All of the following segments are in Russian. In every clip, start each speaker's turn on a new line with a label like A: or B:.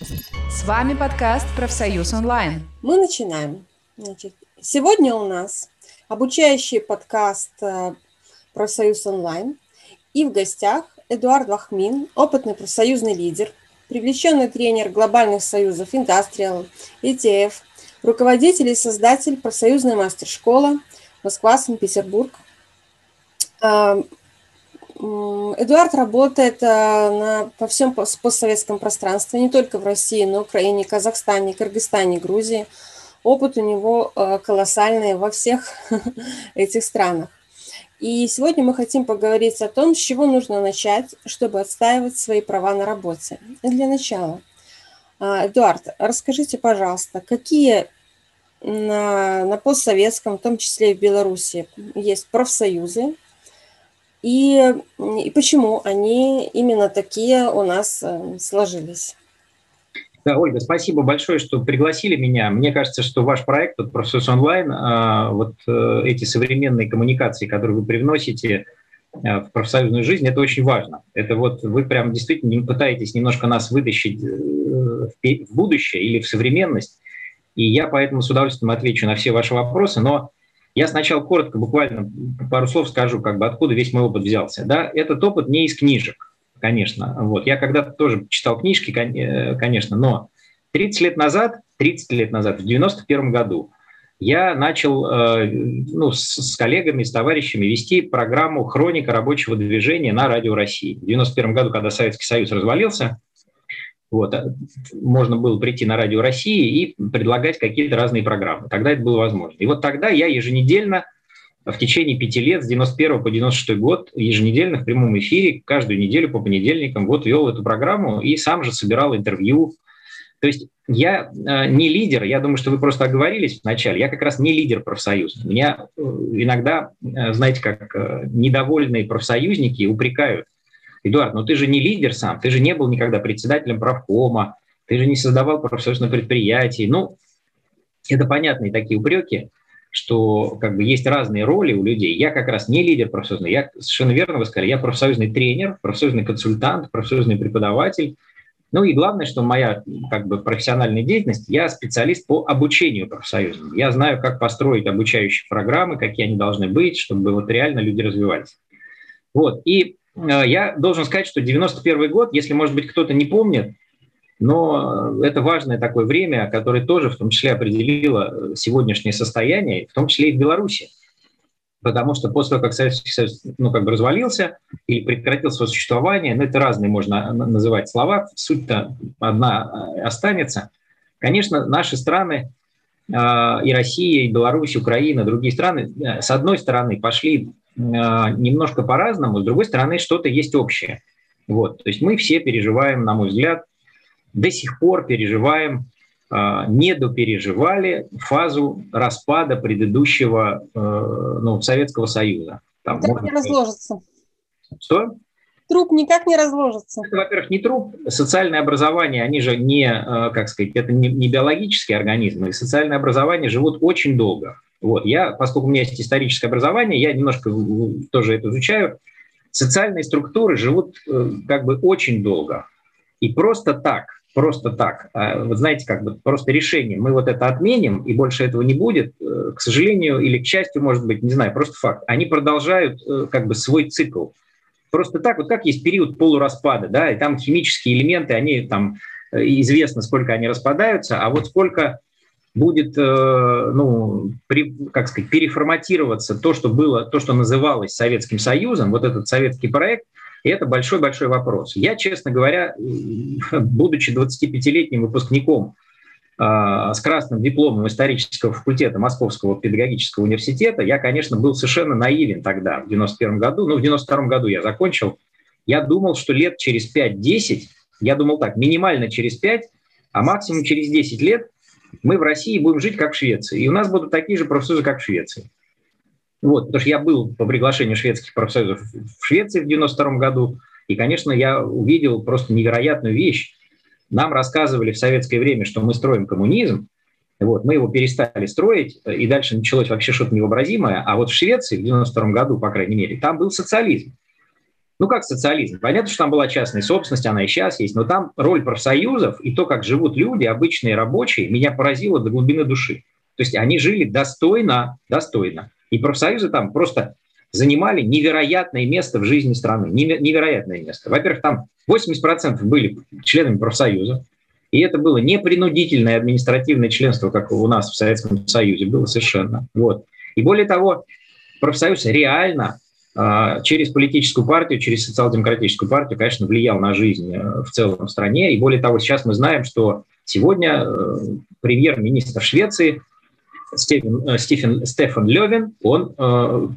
A: С вами подкаст «Профсоюз онлайн».
B: Мы начинаем. Значит, сегодня у нас обучающий подкаст э, «Профсоюз онлайн». И в гостях Эдуард Вахмин, опытный профсоюзный лидер, привлеченный тренер глобальных союзов Industrial, ETF, руководитель и создатель профсоюзной мастер-школы Москва, Санкт-Петербург. Эдуард работает э, на, по всем постсоветском пространстве, не только в России, но и Украине, Казахстане, Кыргызстане, Грузии. Опыт у него э, колоссальный во всех этих странах. И сегодня мы хотим поговорить о том, с чего нужно начать, чтобы отстаивать свои права на работе. И для начала, э, Эдуард, расскажите, пожалуйста, какие на, на постсоветском, в том числе и в Беларуси, есть профсоюзы, и, и почему они именно такие у нас э, сложились.
C: Да, Ольга, спасибо большое, что пригласили меня. Мне кажется, что ваш проект, вот «Профсоюз онлайн», а, вот э, эти современные коммуникации, которые вы привносите э, в профсоюзную жизнь, это очень важно. Это вот вы прям действительно пытаетесь немножко нас вытащить в будущее или в современность. И я поэтому с удовольствием отвечу на все ваши вопросы. Но я сначала коротко, буквально пару слов скажу, как бы откуда весь мой опыт взялся. Да, этот опыт не из книжек, конечно. Вот. Я когда-то тоже читал книжки, э, конечно, но 30 лет назад, 30 лет назад, в 91 году, я начал э, ну, с, коллегами, с товарищами вести программу «Хроника рабочего движения» на Радио России. В 91 году, когда Советский Союз развалился, вот. А, можно было прийти на Радио России и предлагать какие-то разные программы. Тогда это было возможно. И вот тогда я еженедельно в течение пяти лет, с 91 по 96 год, еженедельно в прямом эфире, каждую неделю по понедельникам вот вел эту программу и сам же собирал интервью. То есть я э, не лидер, я думаю, что вы просто оговорились вначале, я как раз не лидер профсоюза. Меня э, иногда, э, знаете, как э, недовольные профсоюзники упрекают, Эдуард, ну ты же не лидер сам, ты же не был никогда председателем правкома, ты же не создавал профсоюзное предприятие. Ну, это понятные такие упреки, что как бы есть разные роли у людей. Я как раз не лидер профсоюзный, я совершенно верно вы сказали, я профсоюзный тренер, профсоюзный консультант, профсоюзный преподаватель. Ну и главное, что моя как бы профессиональная деятельность, я специалист по обучению профсоюзным. Я знаю, как построить обучающие программы, какие они должны быть, чтобы вот реально люди развивались. Вот. И я должен сказать, что 91 год, если, может быть, кто-то не помнит, но это важное такое время, которое тоже в том числе определило сегодняшнее состояние, в том числе и в Беларуси. Потому что после того, как Советский Союз ну, как бы развалился или прекратил свое существование, ну, это разные можно называть слова, суть-то одна э, останется. Конечно, наши страны, э, и Россия, и Беларусь, Украина, другие страны, с одной стороны, пошли немножко по-разному, с другой стороны, что-то есть общее. Вот, то есть мы все переживаем, на мой взгляд, до сих пор переживаем, э, недопереживали фазу распада предыдущего э, ну, Советского Союза.
B: Там, так можно... не разложится.
C: Что?
B: Труп никак не разложится.
C: Это, во-первых, не труп. Социальное образование, они же не, э, как сказать, это не, не биологические организмы. Социальное образование живут очень долго. Вот. Я, поскольку у меня есть историческое образование, я немножко тоже это изучаю. Социальные структуры живут э, как бы очень долго. И просто так, просто так, а, вот знаете, как бы просто решение, мы вот это отменим, и больше этого не будет, э, к сожалению или к счастью, может быть, не знаю, просто факт. Они продолжают э, как бы свой цикл. Просто так, вот как есть период полураспада, да, и там химические элементы, они там известно, сколько они распадаются, а вот сколько будет, э, ну, при, как сказать, переформатироваться то, что было, то, что называлось Советским Союзом, вот этот советский проект, и это большой-большой вопрос. Я, честно говоря, будучи 25-летним выпускником э, с красным дипломом исторического факультета Московского педагогического университета, я, конечно, был совершенно наивен тогда, в 91 году, ну, в 92 году я закончил. Я думал, что лет через 5-10, я думал так, минимально через 5, а максимум через 10 лет мы в России будем жить как в Швеции, и у нас будут такие же профсоюзы, как в Швеции. Вот, потому что я был по приглашению шведских профсоюзов в Швеции в 92 году, и, конечно, я увидел просто невероятную вещь. Нам рассказывали в советское время, что мы строим коммунизм, вот, мы его перестали строить, и дальше началось вообще что-то невообразимое. А вот в Швеции в 92 году, по крайней мере, там был социализм. Ну, как социализм. Понятно, что там была частная собственность, она и сейчас есть, но там роль профсоюзов и то, как живут люди, обычные рабочие, меня поразило до глубины души. То есть они жили достойно, достойно. И профсоюзы там просто занимали невероятное место в жизни страны. Невероятное место. Во-первых, там 80% были членами профсоюза, и это было не принудительное административное членство, как у нас в Советском Союзе было совершенно. Вот. И более того, профсоюз реально через политическую партию, через социал-демократическую партию, конечно, влиял на жизнь э, в целом в стране. И более того, сейчас мы знаем, что сегодня э, премьер-министр Швеции Стефан, э, Стефан, Стефан Левин, он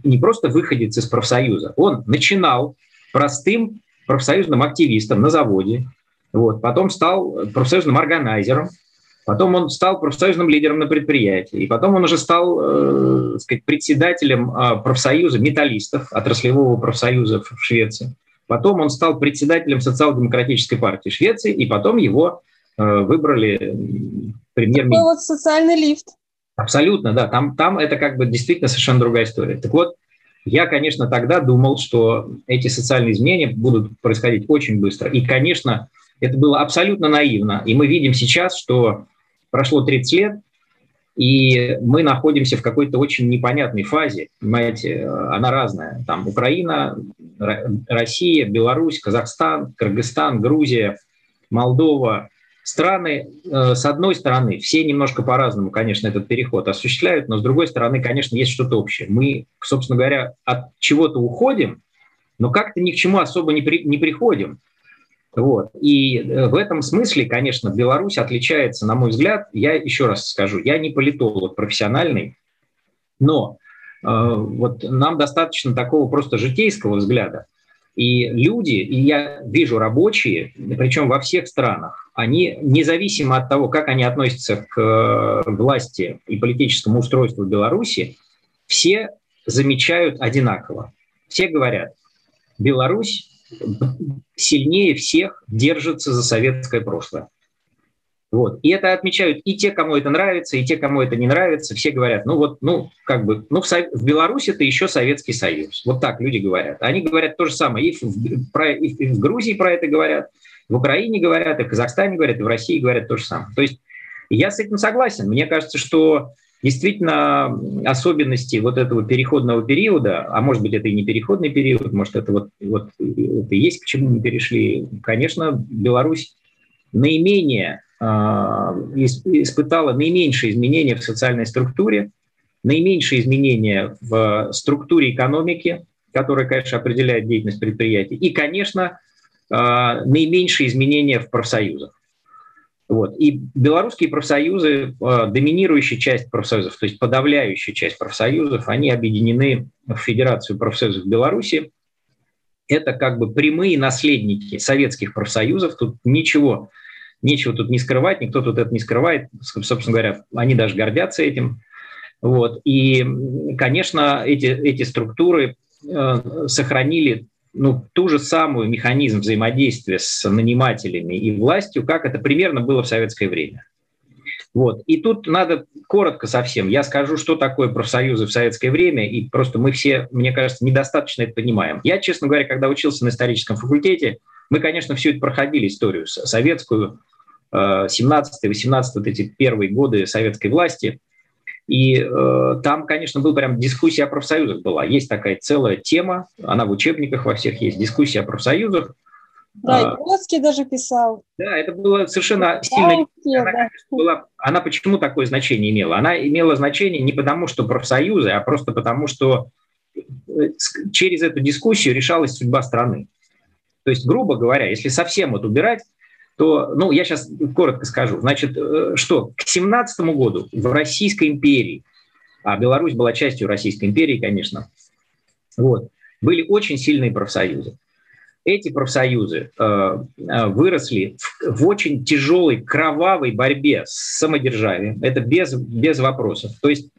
C: не просто выходец из профсоюза, он начинал простым профсоюзным активистом на заводе, вот, потом стал профсоюзным органайзером, потом он стал профсоюзным лидером на предприятии, и потом он уже стал э, сказать, председателем э, профсоюза металлистов, отраслевого профсоюза в Швеции. Потом он стал председателем социал-демократической партии Швеции, и потом его э, выбрали премьер-министром.
B: Вот социальный лифт.
C: Абсолютно, да. Там, там это как бы действительно совершенно другая история. Так вот, я, конечно, тогда думал, что эти социальные изменения будут происходить очень быстро. И, конечно, это было абсолютно наивно. И мы видим сейчас, что прошло 30 лет, и мы находимся в какой-то очень непонятной фазе. Понимаете, она разная. Там Украина, Россия, Беларусь, Казахстан, Кыргызстан, Грузия, Молдова, Страны, э, с одной стороны, все немножко по-разному, конечно, этот переход осуществляют, но с другой стороны, конечно, есть что-то общее. Мы, собственно говоря, от чего-то уходим, но как-то ни к чему особо не, при, не приходим. Вот. И э, в этом смысле, конечно, Беларусь отличается, на мой взгляд, я еще раз скажу, я не политолог профессиональный, но э, вот нам достаточно такого просто житейского взгляда. И люди, и я вижу рабочие, причем во всех странах, они независимо от того, как они относятся к э, власти и политическому устройству Беларуси, все замечают одинаково. Все говорят, Беларусь сильнее всех держится за советское прошлое. Вот. И это отмечают и те, кому это нравится, и те, кому это не нравится. Все говорят, ну вот, ну как бы, ну в, в Беларуси это еще Советский Союз. Вот так люди говорят. Они говорят то же самое. И в, про, и в Грузии про это говорят, в Украине говорят, и в Казахстане говорят, и в России говорят то же самое. То есть я с этим согласен. Мне кажется, что действительно особенности вот этого переходного периода, а может быть это и не переходный период, может это вот, вот это и есть к чему мы перешли, конечно, Беларусь наименее а, испытала наименьшие изменения в социальной структуре, наименьшие изменения в структуре экономики, которая, конечно, определяет деятельность предприятий, и, конечно, а, наименьшие изменения в профсоюзах. Вот. И белорусские профсоюзы, а, доминирующая часть профсоюзов, то есть подавляющая часть профсоюзов, они объединены в Федерацию профсоюзов Беларуси. Это как бы прямые наследники советских профсоюзов. Тут ничего Нечего тут не скрывать, никто тут это не скрывает. Собственно говоря, они даже гордятся этим. Вот. И, конечно, эти, эти структуры э, сохранили ну, ту же самую механизм взаимодействия с нанимателями и властью, как это примерно было в советское время. Вот. И тут надо коротко совсем. Я скажу, что такое профсоюзы в советское время, и просто мы все, мне кажется, недостаточно это понимаем. Я, честно говоря, когда учился на историческом факультете, мы, конечно, всю это проходили историю советскую, 17-18, вот эти первые годы советской власти. И э, там, конечно, был прям дискуссия о профсоюзах была. Есть такая целая тема, она в учебниках во всех есть, дискуссия о профсоюзах.
B: Да, и а, Бродский даже писал.
C: Да, это было совершенно сильно. Она, да. была, она почему такое значение имела? Она имела значение не потому, что профсоюзы, а просто потому, что э, через эту дискуссию решалась судьба страны. То есть, грубо говоря, если совсем вот убирать, то, ну, я сейчас коротко скажу. Значит, э, что к 17 году в Российской империи, а Беларусь была частью Российской империи, конечно, вот, были очень сильные профсоюзы. Эти профсоюзы э, э выросли в, в очень тяжелой, кровавой борьбе с самодержавием. Это без, без вопросов. То есть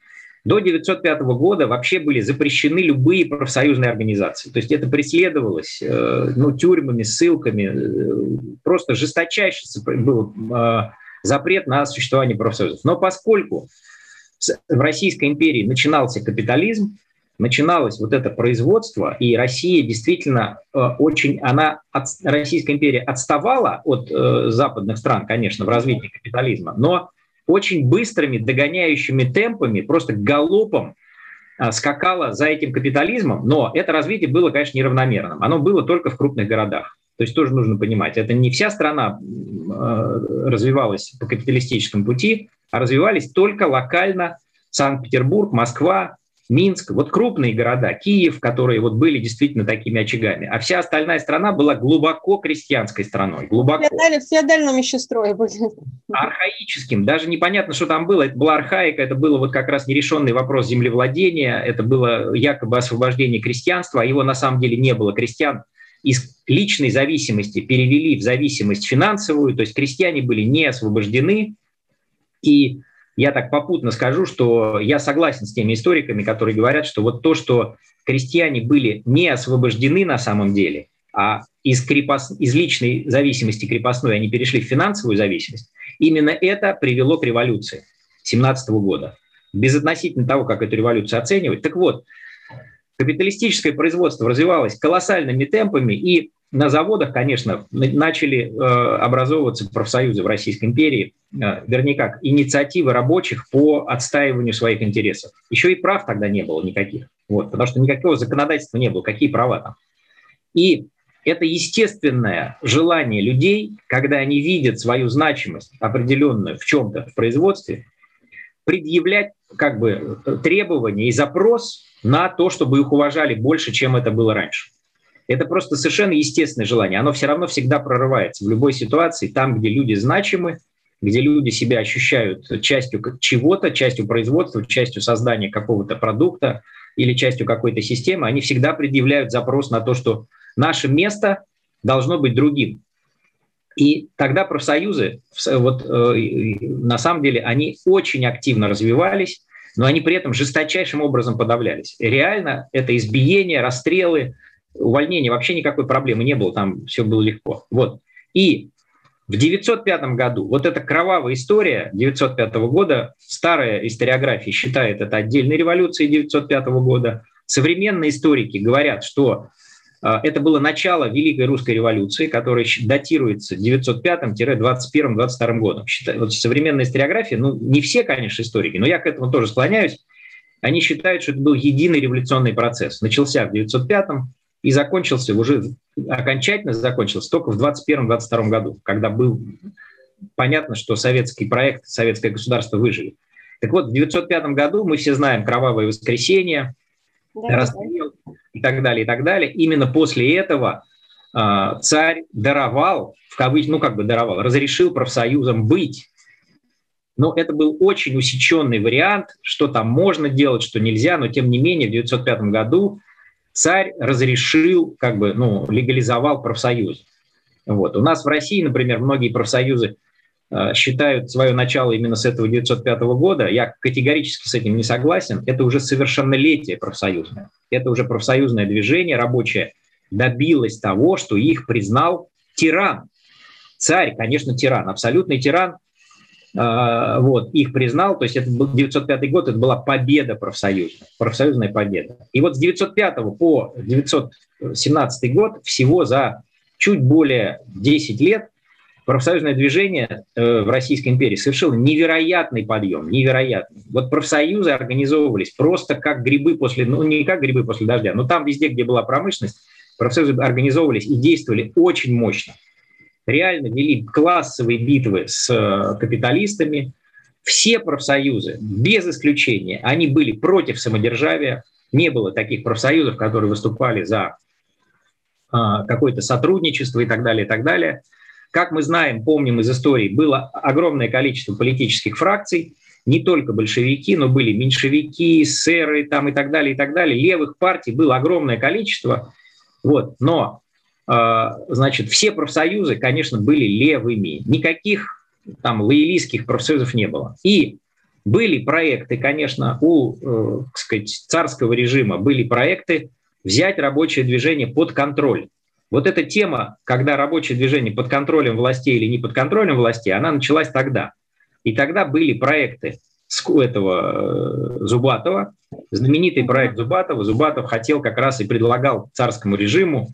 C: до 1905 года вообще были запрещены любые профсоюзные организации. То есть это преследовалось э, ну, тюрьмами, ссылками. Э, просто жесточайший был э, запрет на существование профсоюзов. Но поскольку в Российской империи начинался капитализм, начиналось вот это производство, и Россия действительно очень, она, от, Российская империя отставала от западных стран, конечно, в развитии капитализма, но очень быстрыми догоняющими темпами, просто галопом э, скакала за этим капитализмом, но это развитие было, конечно, неравномерным. Оно было только в крупных городах. То есть тоже нужно понимать, это не вся страна э, развивалась по капиталистическому пути, а развивались только локально Санкт-Петербург, Москва, Минск, вот крупные города, Киев, которые вот были действительно такими очагами, а вся остальная страна была глубоко крестьянской страной, глубоко.
B: В феодальном еще строе были.
C: Архаическим, даже непонятно, что там было, это была архаика, это было вот как раз нерешенный вопрос землевладения, это было якобы освобождение крестьянства, а его на самом деле не было. Крестьян из личной зависимости перевели в зависимость финансовую, то есть крестьяне были не освобождены, и я так попутно скажу, что я согласен с теми историками, которые говорят, что вот то, что крестьяне были не освобождены на самом деле, а из, крепос... из личной зависимости крепостной они перешли в финансовую зависимость, именно это привело к революции 17 года. Безотносительно того, как эту революцию оценивать. Так вот, капиталистическое производство развивалось колоссальными темпами, и на заводах, конечно, начали э, образовываться профсоюзы в Российской империи, э, вернее как, инициативы рабочих по отстаиванию своих интересов. Еще и прав тогда не было никаких, вот, потому что никакого законодательства не было, какие права там. И это естественное желание людей, когда они видят свою значимость определенную в чем-то в производстве, предъявлять как бы требования и запрос на то, чтобы их уважали больше, чем это было раньше. Это просто совершенно естественное желание. Оно все равно всегда прорывается в любой ситуации, там, где люди значимы, где люди себя ощущают частью чего-то, частью производства, частью создания какого-то продукта или частью какой-то системы, они всегда предъявляют запрос на то, что наше место должно быть другим. И тогда профсоюзы, вот, э, на самом деле, они очень активно развивались, но они при этом жесточайшим образом подавлялись. Реально это избиение, расстрелы, увольнения вообще никакой проблемы не было, там все было легко. Вот. И в 905 году, вот эта кровавая история 905 года, старая историография считает это отдельной революцией 905 года. Современные историки говорят, что э, это было начало Великой Русской революции, которая датируется 905-21-22 годом. Вот современная историография, ну не все, конечно, историки, но я к этому тоже склоняюсь, они считают, что это был единый революционный процесс. Начался в 905-м, и закончился уже, окончательно закончился только в 2021-2022 году, когда был понятно, что советский проект, советское государство выжили. Так вот, в 1905 году мы все знаем кровавое воскресенье, да, расстрел да. и так далее, и так далее. Именно после этого э, царь даровал, в кавычках, ну как бы даровал, разрешил профсоюзам быть. Но это был очень усеченный вариант, что там можно делать, что нельзя, но тем не менее в 1905 году царь разрешил, как бы, ну, легализовал профсоюз. Вот. У нас в России, например, многие профсоюзы э, считают свое начало именно с этого 1905 года. Я категорически с этим не согласен. Это уже совершеннолетие профсоюзное. Это уже профсоюзное движение рабочее добилось того, что их признал тиран. Царь, конечно, тиран, абсолютный тиран, вот, их признал, то есть это был 905 год, это была победа профсоюзная, профсоюзная победа. И вот с 905 по 917 год всего за чуть более 10 лет профсоюзное движение э, в Российской империи совершило невероятный подъем, невероятный. Вот профсоюзы организовывались просто как грибы после, ну не как грибы после дождя, но там везде, где была промышленность, профсоюзы организовывались и действовали очень мощно реально вели классовые битвы с э, капиталистами. Все профсоюзы, без исключения, они были против самодержавия. Не было таких профсоюзов, которые выступали за а, какое-то сотрудничество и так далее, и так далее. Как мы знаем, помним из истории, было огромное количество политических фракций, не только большевики, но были меньшевики, сэры там и так далее, и так далее. Левых партий было огромное количество. Вот. Но значит, все профсоюзы, конечно, были левыми. Никаких там лоялистских профсоюзов не было. И были проекты, конечно, у э, так сказать, царского режима были проекты взять рабочее движение под контроль. Вот эта тема, когда рабочее движение под контролем властей или не под контролем властей, она началась тогда. И тогда были проекты этого э, Зубатова, знаменитый проект Зубатова. Зубатов хотел как раз и предлагал царскому режиму,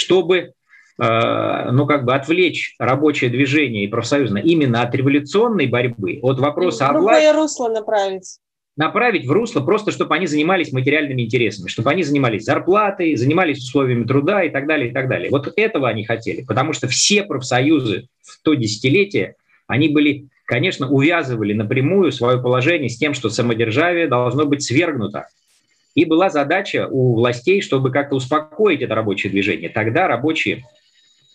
C: чтобы Э, ну, как бы отвлечь рабочее движение и профсоюзное именно от революционной борьбы, от вопроса
B: о власти. русло направить.
C: Направить в русло просто, чтобы они занимались материальными интересами, чтобы они занимались зарплатой, занимались условиями труда и так далее, и так далее. Вот этого они хотели, потому что все профсоюзы в то десятилетие, они были, конечно, увязывали напрямую свое положение с тем, что самодержавие должно быть свергнуто. И была задача у властей, чтобы как-то успокоить это рабочее движение. Тогда рабочие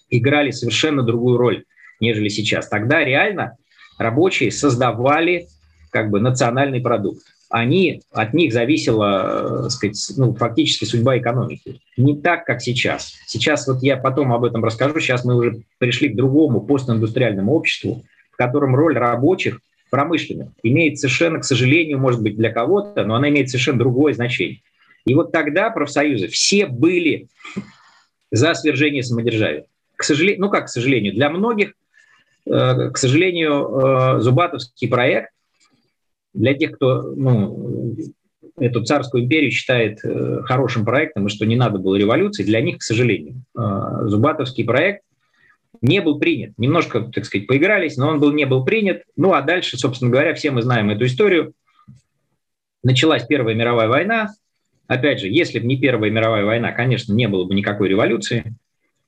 C: играли совершенно другую роль, нежели сейчас. Тогда реально рабочие создавали как бы национальный продукт. Они, от них зависела, э, сказать, ну, фактически судьба экономики. Не так, как сейчас. Сейчас вот я потом об этом расскажу. Сейчас мы уже пришли к другому постиндустриальному обществу, в котором роль рабочих промышленных имеет совершенно, к сожалению, может быть, для кого-то, но она имеет совершенно другое значение. И вот тогда профсоюзы все были за свержение самодержавия к сожалению, ну как к сожалению, для многих, э, к сожалению, э, Зубатовский проект, для тех, кто ну, эту царскую империю считает э, хорошим проектом и что не надо было революции, для них, к сожалению, Зубатовский проект не был принят. Немножко, так сказать, поигрались, но он был, не был принят. Ну а дальше, собственно говоря, все мы знаем эту историю. Началась Первая мировая война. Опять же, если бы не Первая мировая война, конечно, не было бы никакой революции.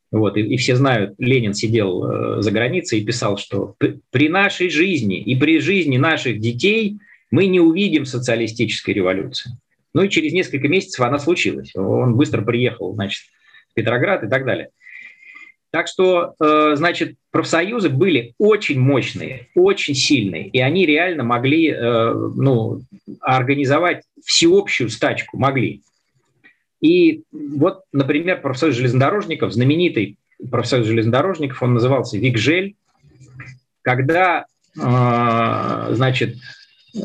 C: Вот, и, и все знают, Ленин сидел э, за границей и писал, что при нашей жизни и при жизни наших детей мы не увидим социалистической революции. Ну и через несколько месяцев она случилась. Он быстро приехал, значит, в Петроград и так далее. Так что, э, значит, профсоюзы были очень мощные, очень сильные, и они реально могли э, ну, организовать всеобщую стачку, могли. И вот, например, профсоюз железнодорожников, знаменитый профсоюз железнодорожников, он назывался Викжель, когда, а, значит, э,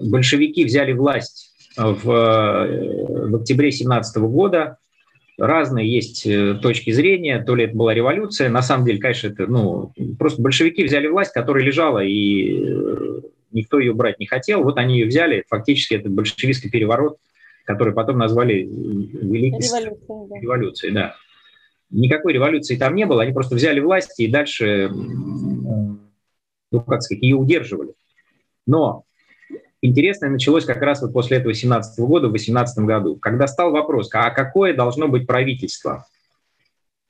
C: большевики взяли власть в, в октябре 17 года, разные есть э, точки зрения, то ли это была революция, на самом деле, конечно, это, ну, просто большевики взяли власть, которая лежала, и э, никто ее брать не хотел, вот они ее взяли, фактически это большевистский переворот который потом назвали Великой революцией, да. революцией. Да. Никакой революции там не было, они просто взяли власть и дальше, ну, как сказать, ее удерживали. Но интересное началось как раз вот после этого 17 года, в 18 году, когда стал вопрос, а какое должно быть правительство?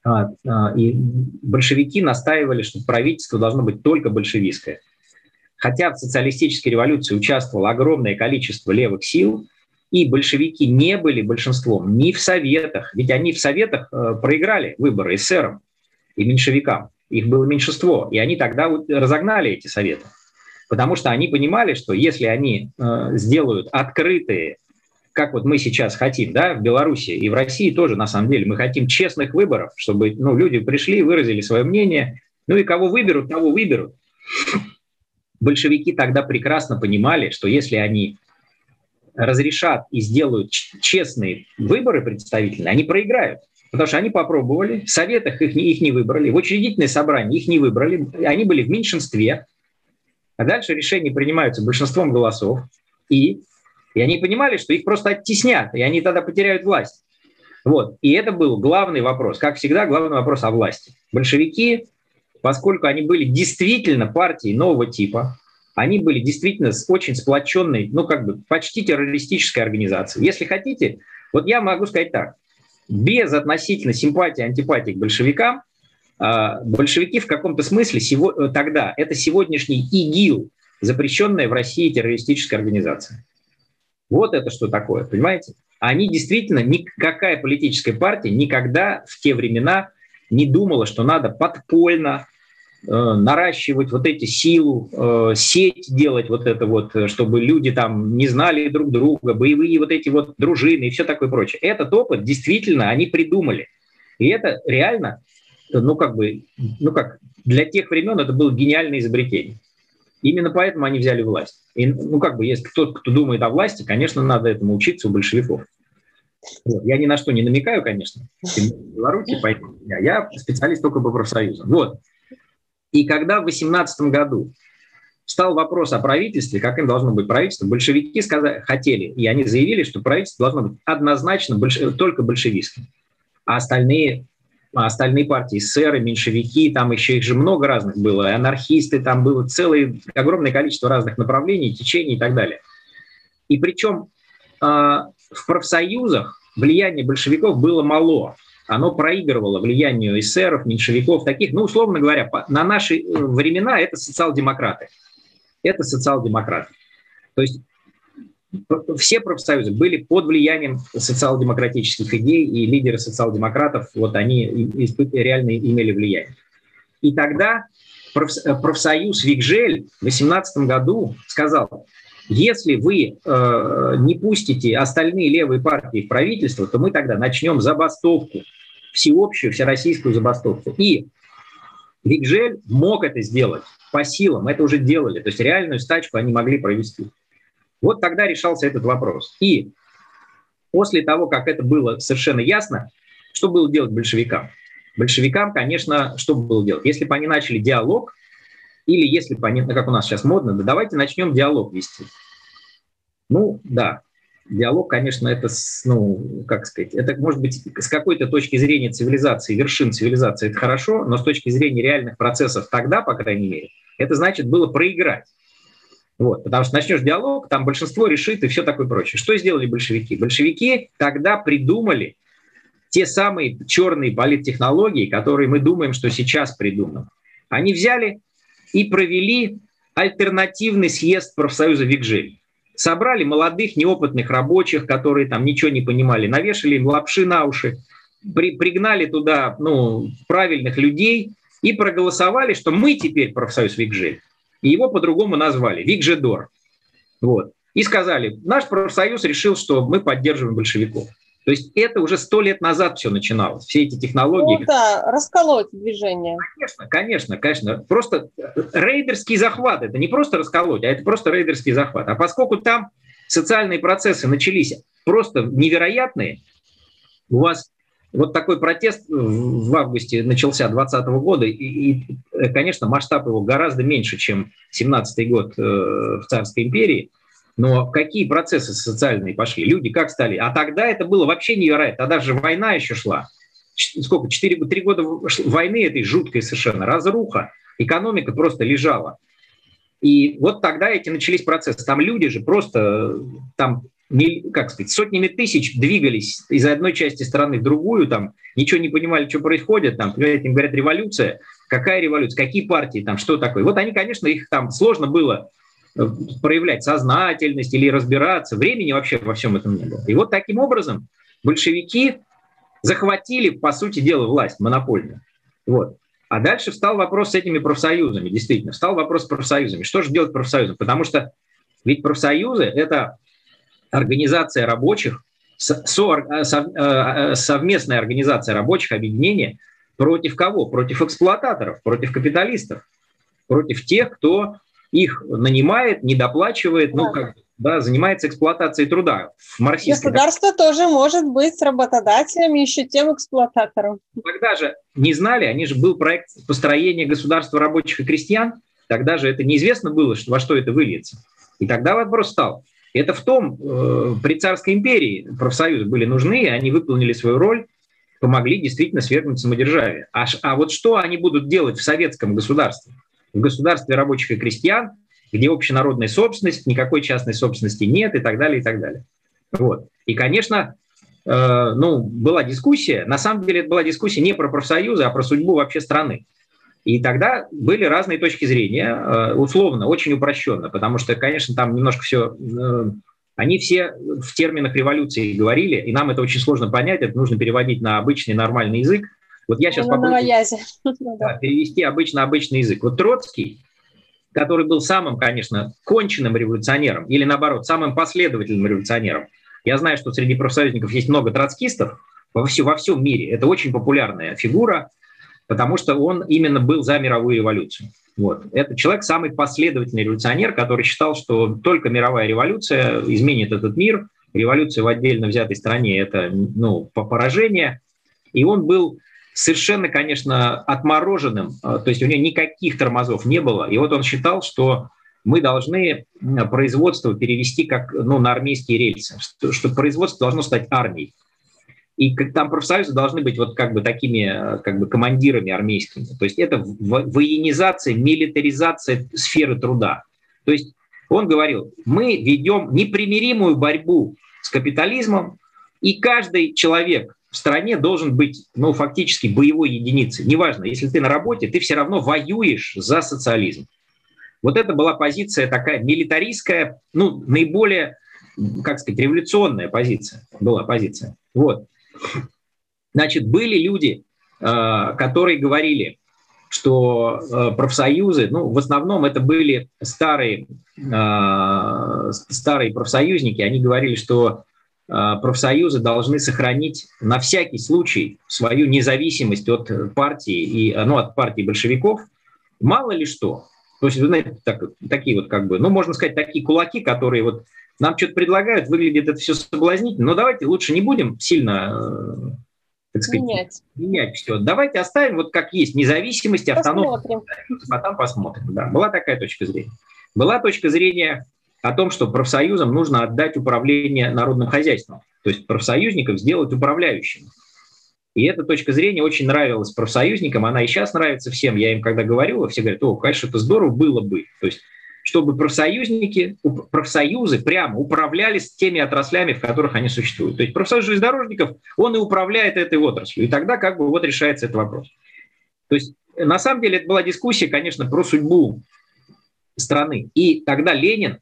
C: А, а, и большевики настаивали, что правительство должно быть только большевистское. Хотя в социалистической революции участвовало огромное количество левых сил, и большевики не были большинством ни в Советах, ведь они в Советах э, проиграли выборы эсерам и меньшевикам. Их было меньшинство, и они тогда разогнали эти Советы. Потому что они понимали, что если они э, сделают открытые, как вот мы сейчас хотим, да, в Беларуси и в России тоже, на самом деле, мы хотим честных выборов, чтобы ну, люди пришли, выразили свое мнение, ну и кого выберут, того выберут. Большевики тогда прекрасно понимали, что если они разрешат и сделают честные выборы представительные, они проиграют. Потому что они попробовали, в советах их, их не выбрали, в учредительное собрание их не выбрали, они были в меньшинстве. А дальше решения принимаются большинством голосов. И, и они понимали, что их просто оттеснят, и они тогда потеряют власть. Вот. И это был главный вопрос. Как всегда, главный вопрос о власти. Большевики, поскольку они были действительно партией нового типа, они были действительно с очень сплоченной, ну, как бы почти террористической организацией. Если хотите, вот я могу сказать так, без относительно симпатии, антипатии к большевикам, большевики в каком-то смысле э, тогда это сегодняшний ИГИЛ, запрещенная в России террористическая организация. Вот это что такое, понимаете? Они действительно, никакая политическая партия никогда в те времена не думала, что надо подпольно Э, наращивать вот эти силу, э, сеть делать вот это вот, э, чтобы люди там не знали друг друга, боевые вот эти вот дружины и все такое прочее. Этот опыт действительно они придумали. И это реально, ну как бы, ну как, для тех времен это было гениальное изобретение. Именно поэтому они взяли власть. И, ну как бы, если кто-то, кто думает о власти, конечно, надо этому учиться у большевиков. Вот. Я ни на что не намекаю, конечно. В Беларуси, поэтому я специалист только по профсоюзам. Вот. И когда в 2018 году встал вопрос о правительстве, каким должно быть правительство. Большевики сказали, хотели, и они заявили, что правительство должно быть однозначно больш... только большевистским. А остальные, остальные партии, эсеры, меньшевики, там еще их же много разных было, анархисты, там было целое огромное количество разных направлений, течений и так далее. И причем э, в профсоюзах влияние большевиков было мало. Оно проигрывало влиянию эсеров, меньшевиков, таких, ну, условно говоря, на наши э, времена это социал-демократы это социал-демократы. То есть все профсоюзы были под влиянием социал-демократических идей, и лидеры социал-демократов, вот они реально имели влияние. И тогда профсоюз Викжель в 2018 году сказал, если вы э, не пустите остальные левые партии в правительство, то мы тогда начнем забастовку, всеобщую, всероссийскую забастовку. И Викжель мог это сделать по силам, это уже делали, то есть реальную стачку они могли провести. Вот тогда решался этот вопрос. И после того, как это было совершенно ясно, что было делать большевикам? Большевикам, конечно, что было делать? Если бы они начали диалог, или если бы они, как у нас сейчас модно, да давайте начнем диалог вести. Ну, да, диалог, конечно, это, ну, как сказать, это может быть с какой-то точки зрения цивилизации, вершин цивилизации это хорошо, но с точки зрения реальных процессов тогда, по крайней мере, это значит было проиграть. Вот, потому что начнешь диалог, там большинство решит и все такое прочее. Что сделали большевики? Большевики тогда придумали те самые черные политтехнологии, которые мы думаем, что сейчас придуманы. Они взяли и провели альтернативный съезд профсоюза Викжель собрали молодых неопытных рабочих, которые там ничего не понимали, навешали им лапши на уши, при, пригнали туда ну, правильных людей и проголосовали, что мы теперь профсоюз Викжель. И его по-другому назвали, Викжедор. Вот. И сказали, наш профсоюз решил, что мы поддерживаем большевиков. То есть это уже сто лет назад все начиналось, все эти технологии.
B: Ну да, расколоть движение.
C: Конечно, конечно, конечно. Просто рейдерский захват, это не просто расколоть, а это просто рейдерский захват. А поскольку там социальные процессы начались просто невероятные, у вас вот такой протест в августе начался 2020 года, и, и, конечно, масштаб его гораздо меньше, чем 17 год э, в Царской империи – но какие процессы социальные пошли? Люди как стали? А тогда это было вообще невероятно. Тогда же война еще шла. Сколько? Четыре, три года войны этой жуткой совершенно. Разруха. Экономика просто лежала. И вот тогда эти начались процессы. Там люди же просто, там, как сказать, сотнями тысяч двигались из одной части страны в другую, там, ничего не понимали, что происходит, там, им говорят, революция. Какая революция? Какие партии? Там, что такое? Вот они, конечно, их там сложно было проявлять сознательность или разбираться. Времени вообще во всем этом не было. И вот таким образом большевики захватили, по сути дела, власть монопольную. Вот. А дальше встал вопрос с этими профсоюзами, действительно, встал вопрос с профсоюзами. Что же делать профсоюзам? Потому что ведь профсоюзы – это организация рабочих, э, э, совместная организация рабочих, объединения против кого? Против эксплуататоров, против капиталистов, против тех, кто их нанимает, недоплачивает, ну, как да, занимается эксплуатацией труда. В
B: марксистской... Государство тоже может быть с работодателями, еще тем эксплуататором.
C: Тогда же не знали, они же был проект построения государства рабочих и крестьян, тогда же это неизвестно было, что, во что это выльется. И тогда вопрос стал. Это в том, э, при царской империи профсоюзы были нужны, они выполнили свою роль, помогли действительно свергнуть самодержавие. А, а вот что они будут делать в советском государстве? в государстве рабочих и крестьян, где общенародная собственность, никакой частной собственности нет и так далее, и так далее. Вот. И, конечно, э, ну, была дискуссия, на самом деле это была дискуссия не про профсоюзы, а про судьбу вообще страны. И тогда были разные точки зрения, э, условно, очень упрощенно, потому что, конечно, там немножко все... Э, они все в терминах революции говорили, и нам это очень сложно понять, это нужно переводить на обычный нормальный язык. Вот я сейчас ну, попробую да, перевести обычно обычный язык. Вот Троцкий, который был самым, конечно, конченным революционером, или наоборот, самым последовательным революционером. Я знаю, что среди профсоюзников есть много троцкистов во, все, во всем мире. Это очень популярная фигура, потому что он именно был за мировую революцию. Вот. Это человек самый последовательный революционер, который считал, что только мировая революция изменит этот мир. Революция в отдельно взятой стране – это ну, поражение. И он был совершенно, конечно, отмороженным, а, то есть у него никаких тормозов не было. И вот он считал, что мы должны производство перевести как ну, на армейские рельсы, что, что производство должно стать армией. И там профсоюзы должны быть вот как бы такими как бы командирами армейскими. То есть это военизация, милитаризация сферы труда. То есть он говорил, мы ведем непримиримую борьбу с капитализмом, и каждый человек в стране должен быть, ну, фактически боевой единицей. Неважно, если ты на работе, ты все равно воюешь за социализм. Вот это была позиция такая милитаристская, ну, наиболее, как сказать, революционная позиция была позиция. Вот. Значит, были люди, э, которые говорили, что э, профсоюзы, ну, в основном это были старые, э, старые профсоюзники, они говорили, что профсоюзы должны сохранить на всякий случай свою независимость от партии и ну, от партии большевиков. Мало ли что. То есть, вы знаете, так, такие вот как бы, ну, можно сказать, такие кулаки, которые вот нам что-то предлагают, выглядит это все соблазнительно, но давайте лучше не будем сильно э, так сказать, менять. менять все. Давайте оставим вот как есть, независимость, автономность, а там посмотрим. Да. Была такая точка зрения. Была точка зрения о том, что профсоюзам нужно отдать управление народным хозяйством, то есть профсоюзников сделать управляющими. И эта точка зрения очень нравилась профсоюзникам, она и сейчас нравится всем. Я им когда говорю, все говорят, о, конечно, это здорово было бы. То есть чтобы профсоюзники, профсоюзы прямо управляли с теми отраслями, в которых они существуют. То есть профсоюз железнодорожников, он и управляет этой отраслью. И тогда как бы вот решается этот вопрос. То есть на самом деле это была дискуссия, конечно, про судьбу страны. И тогда Ленин,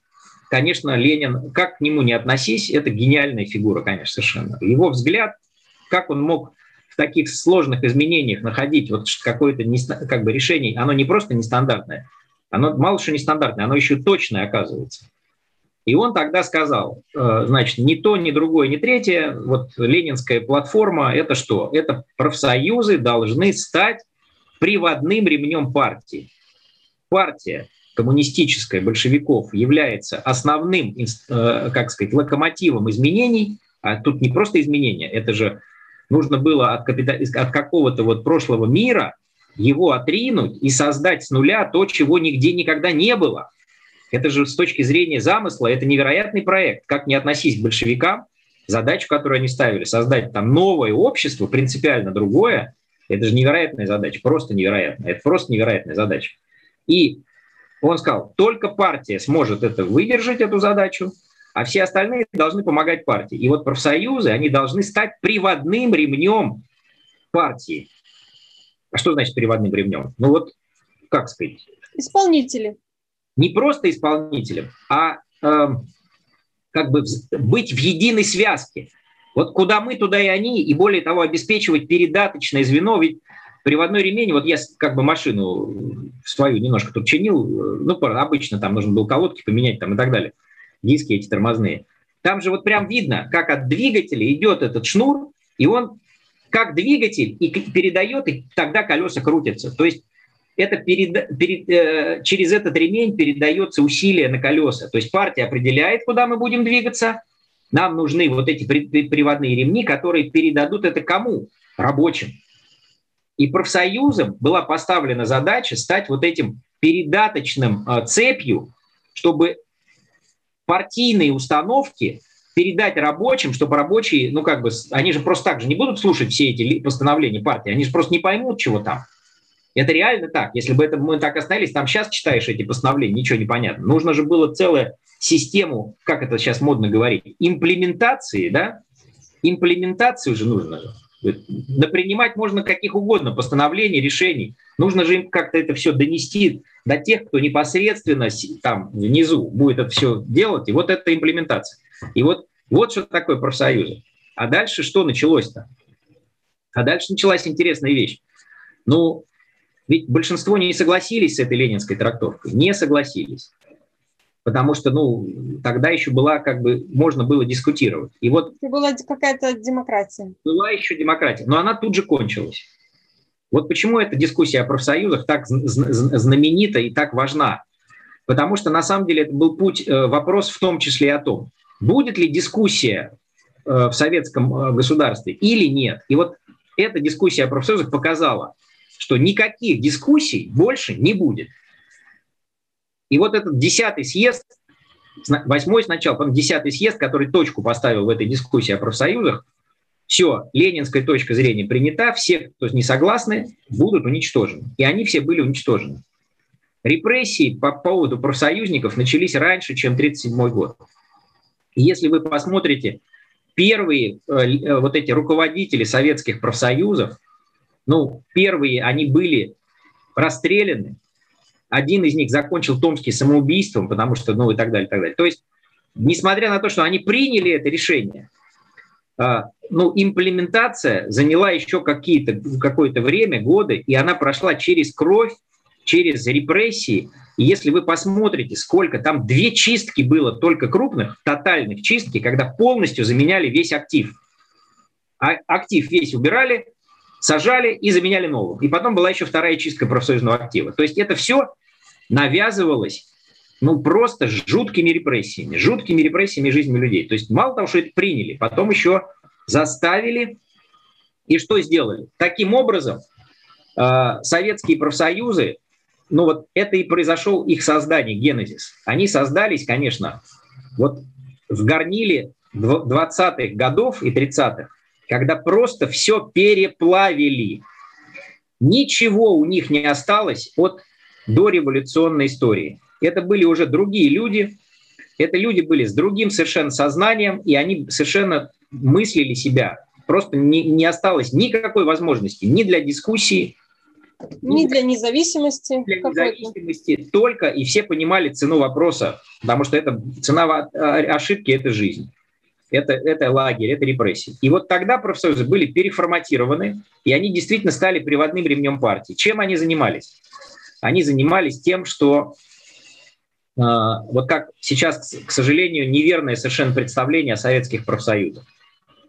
C: конечно, Ленин, как к нему не относись, это гениальная фигура, конечно, совершенно. Его взгляд, как он мог в таких сложных изменениях находить вот какое-то как бы решение, оно не просто нестандартное, оно мало что нестандартное, оно еще точное оказывается. И он тогда сказал, э, значит, ни то, ни другое, ни третье, вот ленинская платформа – это что? Это профсоюзы должны стать приводным ремнем партии. Партия коммунистическая большевиков является основным, э, как сказать, локомотивом изменений, а тут не просто изменения, это же нужно было от, капитал... от какого-то вот прошлого мира его отринуть и создать с нуля то, чего нигде никогда не было. Это же с точки зрения замысла, это невероятный проект. Как не относись к большевикам, задачу, которую они ставили, создать там новое общество, принципиально другое, это же невероятная задача, просто невероятная. Это просто невероятная задача. И он сказал, только партия сможет это выдержать, эту задачу, а все остальные должны помогать партии. И вот профсоюзы, они должны стать приводным ремнем партии. А что значит переводным ремнем? Ну вот, как сказать?
B: Исполнители.
C: Не просто исполнителем, а э, как бы быть в единой связке. Вот куда мы, туда и они, и более того, обеспечивать передаточное звено, ведь приводной ремень, вот я как бы машину свою немножко тут чинил, ну, обычно там нужно было колодки поменять там и так далее, диски эти тормозные. Там же вот прям видно, как от двигателя идет этот шнур, и он как двигатель и передает, и тогда колеса крутятся. То есть это перед, перед, э, через этот ремень передается усилие на колеса. То есть партия определяет, куда мы будем двигаться. Нам нужны вот эти приводные ремни, которые передадут это кому? Рабочим. И профсоюзам была поставлена задача стать вот этим передаточным э, цепью, чтобы партийные установки передать рабочим, чтобы рабочие, ну как бы, они же просто так же не будут слушать все эти постановления партии, они же просто не поймут, чего там. Это реально так. Если бы это мы так остановились, там сейчас читаешь эти постановления, ничего не понятно. Нужно же было целую систему, как это сейчас модно говорить, имплементации, да? Имплементацию же нужно. Напринимать можно каких угодно постановлений, решений. Нужно же им как-то это все донести до тех, кто непосредственно там внизу будет это все делать. И вот это имплементация. И вот, вот что такое профсоюзы. А дальше что началось-то? А дальше началась интересная вещь. Ну, ведь большинство не согласились с этой ленинской трактовкой, не согласились. Потому что, ну, тогда еще была, как бы, можно было дискутировать. И вот...
B: Была какая-то демократия.
C: Была еще демократия, но она тут же кончилась. Вот почему эта дискуссия о профсоюзах так знаменита и так важна. Потому что, на самом деле, это был путь, э, вопрос в том числе и о том, будет ли дискуссия э, в советском э, государстве или нет. И вот эта дискуссия о профсоюзах показала, что никаких дискуссий больше не будет. И вот этот десятый съезд, восьмой сначала, потом десятый съезд, который точку поставил в этой дискуссии о профсоюзах, все, ленинская точка зрения принята, все, кто не согласны, будут уничтожены. И они все были уничтожены. Репрессии по поводу профсоюзников начались раньше, чем 1937 год. Если вы посмотрите, первые э, э, вот эти руководители советских профсоюзов, ну, первые, они были расстреляны, один из них закончил Томский самоубийством, потому что, ну, и так далее, и так далее. То есть, несмотря на то, что они приняли это решение, а, ну, имплементация заняла еще какие-то, какое-то время, годы, и она прошла через кровь, через репрессии. И если вы посмотрите, сколько там две чистки было только крупных, тотальных чистки, когда полностью заменяли весь актив. А актив весь убирали, сажали и заменяли новым. И потом была еще вторая чистка профсоюзного актива. То есть это все навязывалось ну, просто жуткими репрессиями, жуткими репрессиями жизни людей. То есть мало того, что это приняли, потом еще заставили и что сделали? Таким образом, э, советские профсоюзы, ну вот это и произошел их создание, генезис. Они создались, конечно, вот в горниле 20-х годов и 30-х, когда просто все переплавили. Ничего у них не осталось от дореволюционной истории. Это были уже другие люди, это люди были с другим совершенно сознанием, и они совершенно мыслили себя. Просто не, не осталось никакой возможности ни для дискуссии,
B: ни для независимости.
C: Для независимости только, и все понимали цену вопроса, потому что это цена ошибки – это жизнь. Это, это лагерь, это репрессии. И вот тогда профсоюзы были переформатированы, и они действительно стали приводным ремнем партии. Чем они занимались? Они занимались тем, что а, вот как сейчас, к сожалению, неверное совершенно представление о советских профсоюзах.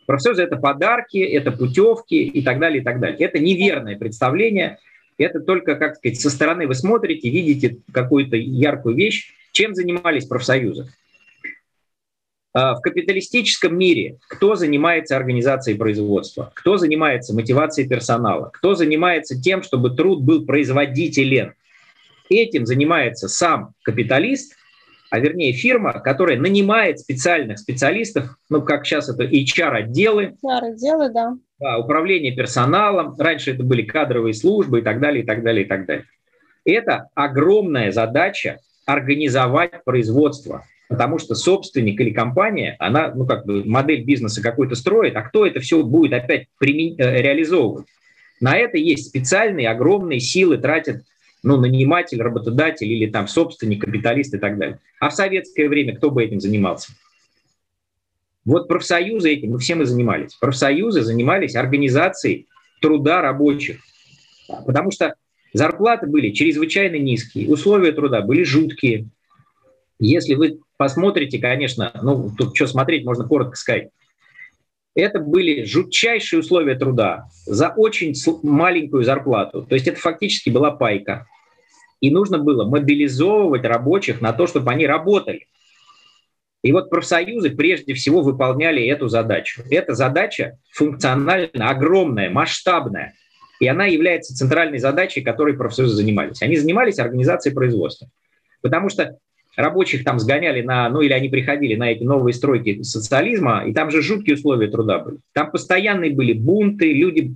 C: Профсоюзы – это подарки, это путевки и так далее, и так далее. Это неверное представление, это только, как сказать, со стороны вы смотрите, видите какую-то яркую вещь. Чем занимались профсоюзы? А, в капиталистическом мире кто занимается организацией производства, кто занимается мотивацией персонала, кто занимается тем, чтобы труд был производителен – Этим занимается сам капиталист, а вернее фирма, которая нанимает специальных специалистов, ну, как сейчас это HR-отделы.
B: HR-отделы, да.
C: Да. Управление персоналом. Раньше это были кадровые службы и так далее, и так далее, и так далее. Это огромная задача организовать производство, потому что собственник или компания, она, ну, как бы модель бизнеса какой-то строит, а кто это все будет опять примен... Э, реализовывать? На это есть специальные огромные силы, тратят ну, наниматель, работодатель или там собственник, капиталист и так далее. А в советское время кто бы этим занимался? Вот профсоюзы этим, мы все мы занимались. Профсоюзы занимались организацией труда рабочих. Потому что зарплаты были чрезвычайно низкие, условия труда были жуткие. Если вы посмотрите, конечно, ну, тут что смотреть, можно коротко сказать, это были жутчайшие условия труда за очень маленькую зарплату. То есть это фактически была пайка. И нужно было мобилизовывать рабочих на то, чтобы они работали. И вот профсоюзы прежде всего выполняли эту задачу. Эта задача функционально огромная, масштабная. И она является центральной задачей, которой профсоюзы занимались. Они занимались организацией производства. Потому что рабочих там сгоняли на, ну или они приходили на эти новые стройки социализма, и там же жуткие условия труда были. Там постоянные были бунты, люди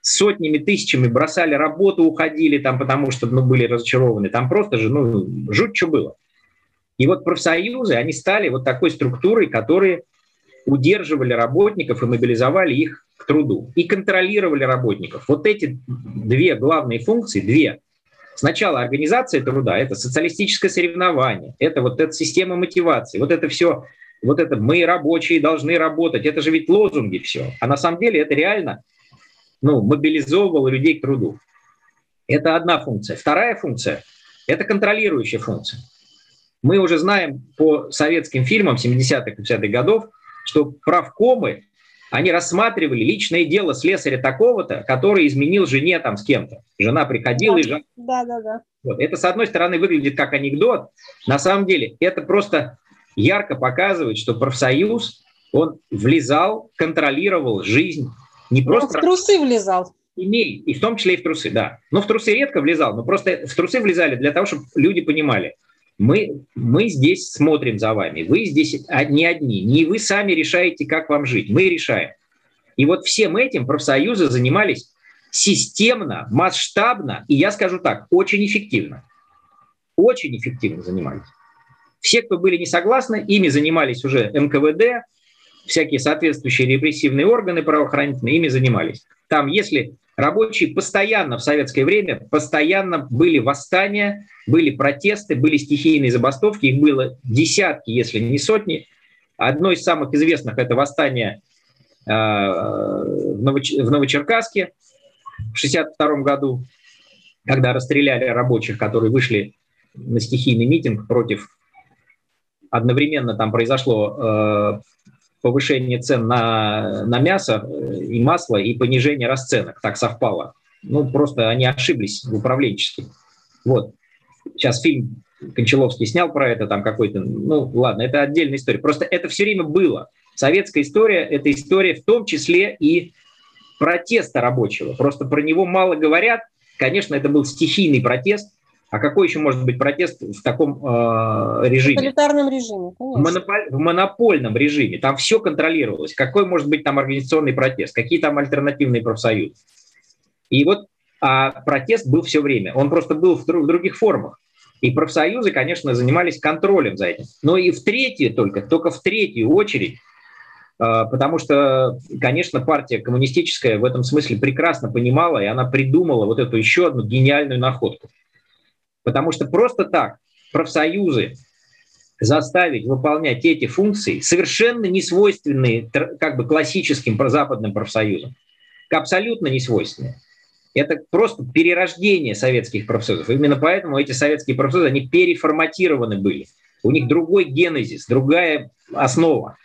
C: сотнями, тысячами бросали работу, уходили там, потому что ну, были разочарованы. Там просто же, ну, жуть что было. И вот профсоюзы, они стали вот такой структурой, которые удерживали работников и мобилизовали их к труду. И контролировали работников. Вот эти две главные функции, две, Сначала организация труда, это социалистическое соревнование, это вот эта система мотивации, вот это все, вот это мы рабочие должны работать, это же ведь лозунги все. А на самом деле это реально ну, мобилизовывало людей к труду. Это одна функция. Вторая функция – это контролирующая функция. Мы уже знаем по советским фильмам 70-х, 50-х годов, что правкомы они рассматривали личное дело слесаря такого-то, который изменил жене там с кем-то. Жена приходила да, и... Жена...
B: Да, да, да.
C: Вот. Это, с одной стороны, выглядит как анекдот. На самом деле, это просто ярко показывает, что профсоюз, он влезал, контролировал жизнь. Не просто...
B: Он в трусы влезал.
C: Имей, и в том числе и в трусы, да. Но в трусы редко влезал, но просто в трусы влезали для того, чтобы люди понимали. Мы, мы здесь смотрим за вами. Вы здесь не одни. Не вы сами решаете, как вам жить. Мы решаем. И вот всем этим профсоюзы занимались системно, масштабно, и я скажу так, очень эффективно. Очень эффективно занимались. Все, кто были не согласны, ими занимались уже МКВД, всякие соответствующие репрессивные органы правоохранительные, ими занимались. Там, если рабочие постоянно в советское время, постоянно были восстания, были протесты, были стихийные забастовки, их было десятки, если не сотни. Одно из самых известных – это восстание э, в Новочеркасске в 1962 году, когда расстреляли рабочих, которые вышли на стихийный митинг против... Одновременно там произошло э, повышение цен на, на мясо и масло и понижение расценок. Так совпало. Ну, просто они ошиблись управленчески. Вот. Сейчас фильм Кончаловский снял про это, там какой-то, ну ладно, это отдельная история. Просто это все время было. Советская история – это история в том числе и протеста рабочего. Просто про него мало говорят. Конечно, это был стихийный протест. А какой еще может быть протест в таком э, режиме? В
B: тоталитарном режиме,
C: конечно. В, монополь, в монопольном режиме. Там все контролировалось. Какой может быть там организационный протест? Какие там альтернативные профсоюзы? И вот а протест был все время. Он просто был в, в других формах. И профсоюзы, конечно, занимались контролем за этим. Но и в третью только, только в третью очередь, а, потому что, конечно, партия коммунистическая в этом смысле прекрасно понимала, и она придумала вот эту еще одну гениальную находку. Потому что просто так профсоюзы заставить выполнять эти функции, совершенно не свойственные как бы классическим западным профсоюзам, абсолютно не свойственные. Это просто перерождение советских профсоюзов. Именно поэтому эти советские профсоюзы, они переформатированы были. У них другой генезис, другая основа.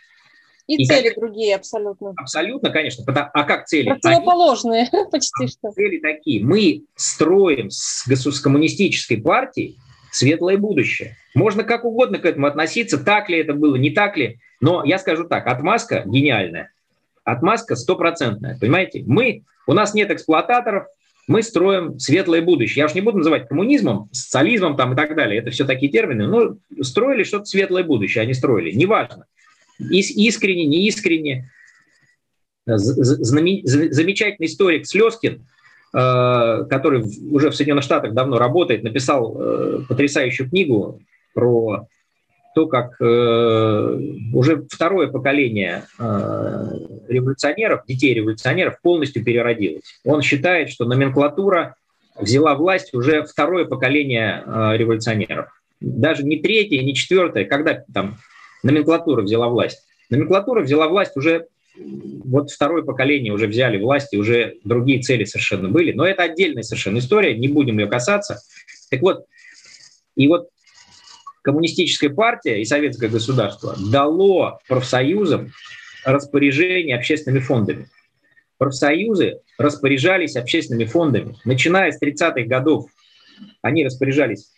B: И, и цели как... другие абсолютно.
C: Абсолютно, конечно. А как цели?
B: Противоположные Они... почти что.
C: Цели такие. Мы строим с, с коммунистической партией светлое будущее. Можно как угодно к этому относиться, так ли это было, не так ли. Но я скажу так, отмазка гениальная. Отмазка стопроцентная. Понимаете? Мы, у нас нет эксплуататоров, мы строим светлое будущее. Я уж не буду называть коммунизмом, социализмом там и так далее. Это все такие термины. Но строили что-то светлое будущее, они строили. Неважно искренне, неискренне. Замечательный историк Слезкин, э, который уже в Соединенных Штатах давно работает, написал э, потрясающую книгу про то, как э, уже второе поколение революционеров, детей революционеров полностью переродилось. Он считает, что номенклатура взяла власть уже второе поколение революционеров. Даже не третье, не четвертое, когда там номенклатура взяла власть. Номенклатура взяла власть уже, вот второе поколение уже взяли власть, и уже другие цели совершенно были. Но это отдельная совершенно история, не будем ее касаться. Так вот, и вот коммунистическая партия и советское государство дало профсоюзам распоряжение общественными фондами. Профсоюзы распоряжались общественными фондами. Начиная с 30-х годов они распоряжались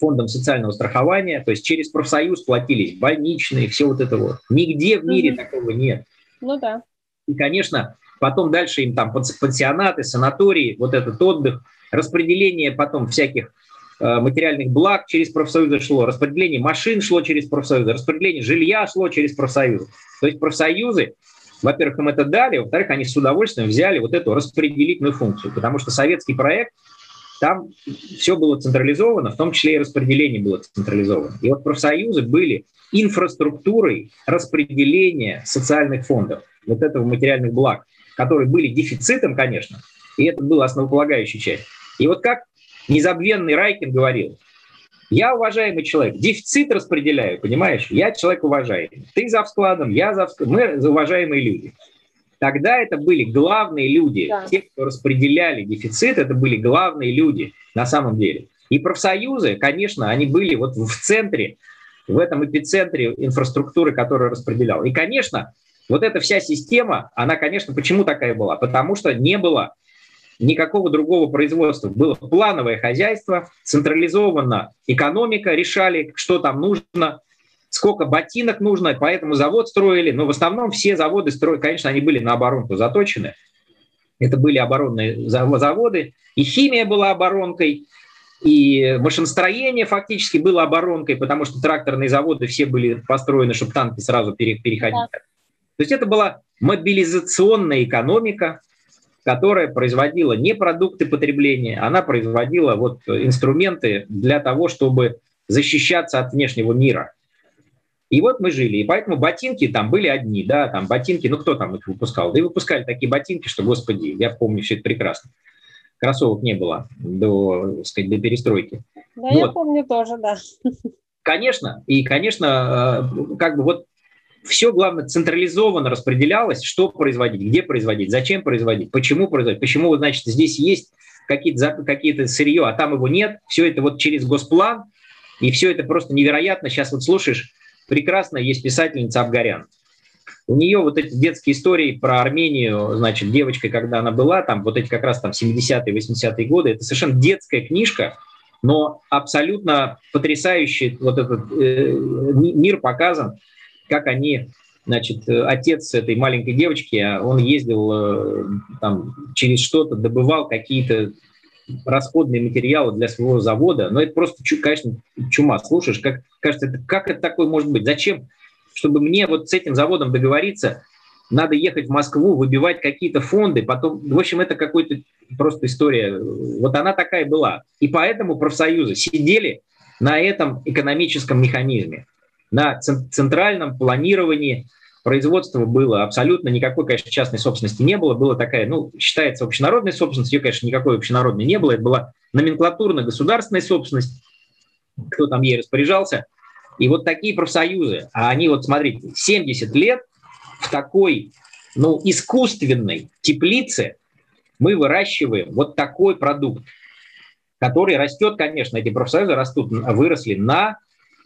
C: фондом социального страхования, то есть через профсоюз платились больничные, все вот это вот. Нигде в мире mm-hmm. такого нет.
B: Ну да.
C: И, конечно, потом дальше им там пансионаты, санатории, вот этот отдых, распределение потом всяких э, материальных благ через профсоюзы шло, распределение машин шло через профсоюзы, распределение жилья шло через профсоюзы. То есть профсоюзы, во-первых, им это дали, во-вторых, они с удовольствием взяли вот эту распределительную функцию, потому что советский проект – там все было централизовано, в том числе и распределение было централизовано. И вот профсоюзы были инфраструктурой распределения социальных фондов, вот этого материальных благ, которые были дефицитом, конечно, и это была основополагающая часть. И вот как незабвенный Райкин говорил, я уважаемый человек, дефицит распределяю, понимаешь? Я человек уважаемый. Ты за складом, я за складом, мы уважаемые люди. Тогда это были главные люди, да. те, кто распределяли дефицит, это были главные люди на самом деле. И профсоюзы, конечно, они были вот в центре, в этом эпицентре инфраструктуры, которая распределяла. И, конечно, вот эта вся система, она, конечно, почему такая была? Потому что не было никакого другого производства. Было плановое хозяйство, централизованно экономика, решали, что там нужно, сколько ботинок нужно, поэтому завод строили. Но в основном все заводы строили, конечно, они были на оборонку заточены. Это были оборонные заводы. И химия была оборонкой, и машиностроение фактически было оборонкой, потому что тракторные заводы все были построены, чтобы танки сразу переходили. Да. То есть это была мобилизационная экономика, которая производила не продукты потребления, она производила вот инструменты для того, чтобы защищаться от внешнего мира. И вот мы жили, и поэтому ботинки там были одни, да, там ботинки, ну кто там их выпускал? Да и выпускали такие ботинки, что, господи, я помню все это прекрасно. Кроссовок не было до, так сказать, до перестройки.
B: Да, вот. я помню тоже, да.
C: Конечно, и, конечно, э, как бы вот все, главное, централизованно распределялось, что производить, где производить, зачем производить, почему производить, почему, значит, здесь есть какие-то какие сырье, а там его нет. Все это вот через госплан, и все это просто невероятно. Сейчас вот слушаешь, прекрасно есть писательница Абгарян. У нее вот эти детские истории про Армению, значит, девочкой, когда она была, там вот эти как раз там 70-е, 80-е годы, это совершенно детская книжка, но абсолютно потрясающий вот этот э, мир показан, как они, значит, отец этой маленькой девочки, он ездил э, там через что-то, добывал какие-то расходные материалы для своего завода, но это просто, конечно, чума. Слушаешь, как кажется, как это такое может быть? Зачем? Чтобы мне вот с этим заводом договориться, надо ехать в Москву, выбивать какие-то фонды, потом, в общем, это какая-то просто история. Вот она такая была. И поэтому профсоюзы сидели на этом экономическом механизме, на центральном планировании производства было абсолютно никакой, конечно, частной собственности не было. Была такая, ну, считается общенародной собственностью, ее, конечно, никакой общенародной не было. Это была номенклатурно-государственная собственность, кто там ей распоряжался. И вот такие профсоюзы, а они вот, смотрите, 70 лет в такой, ну, искусственной теплице мы выращиваем вот такой продукт, который растет, конечно, эти профсоюзы растут, выросли на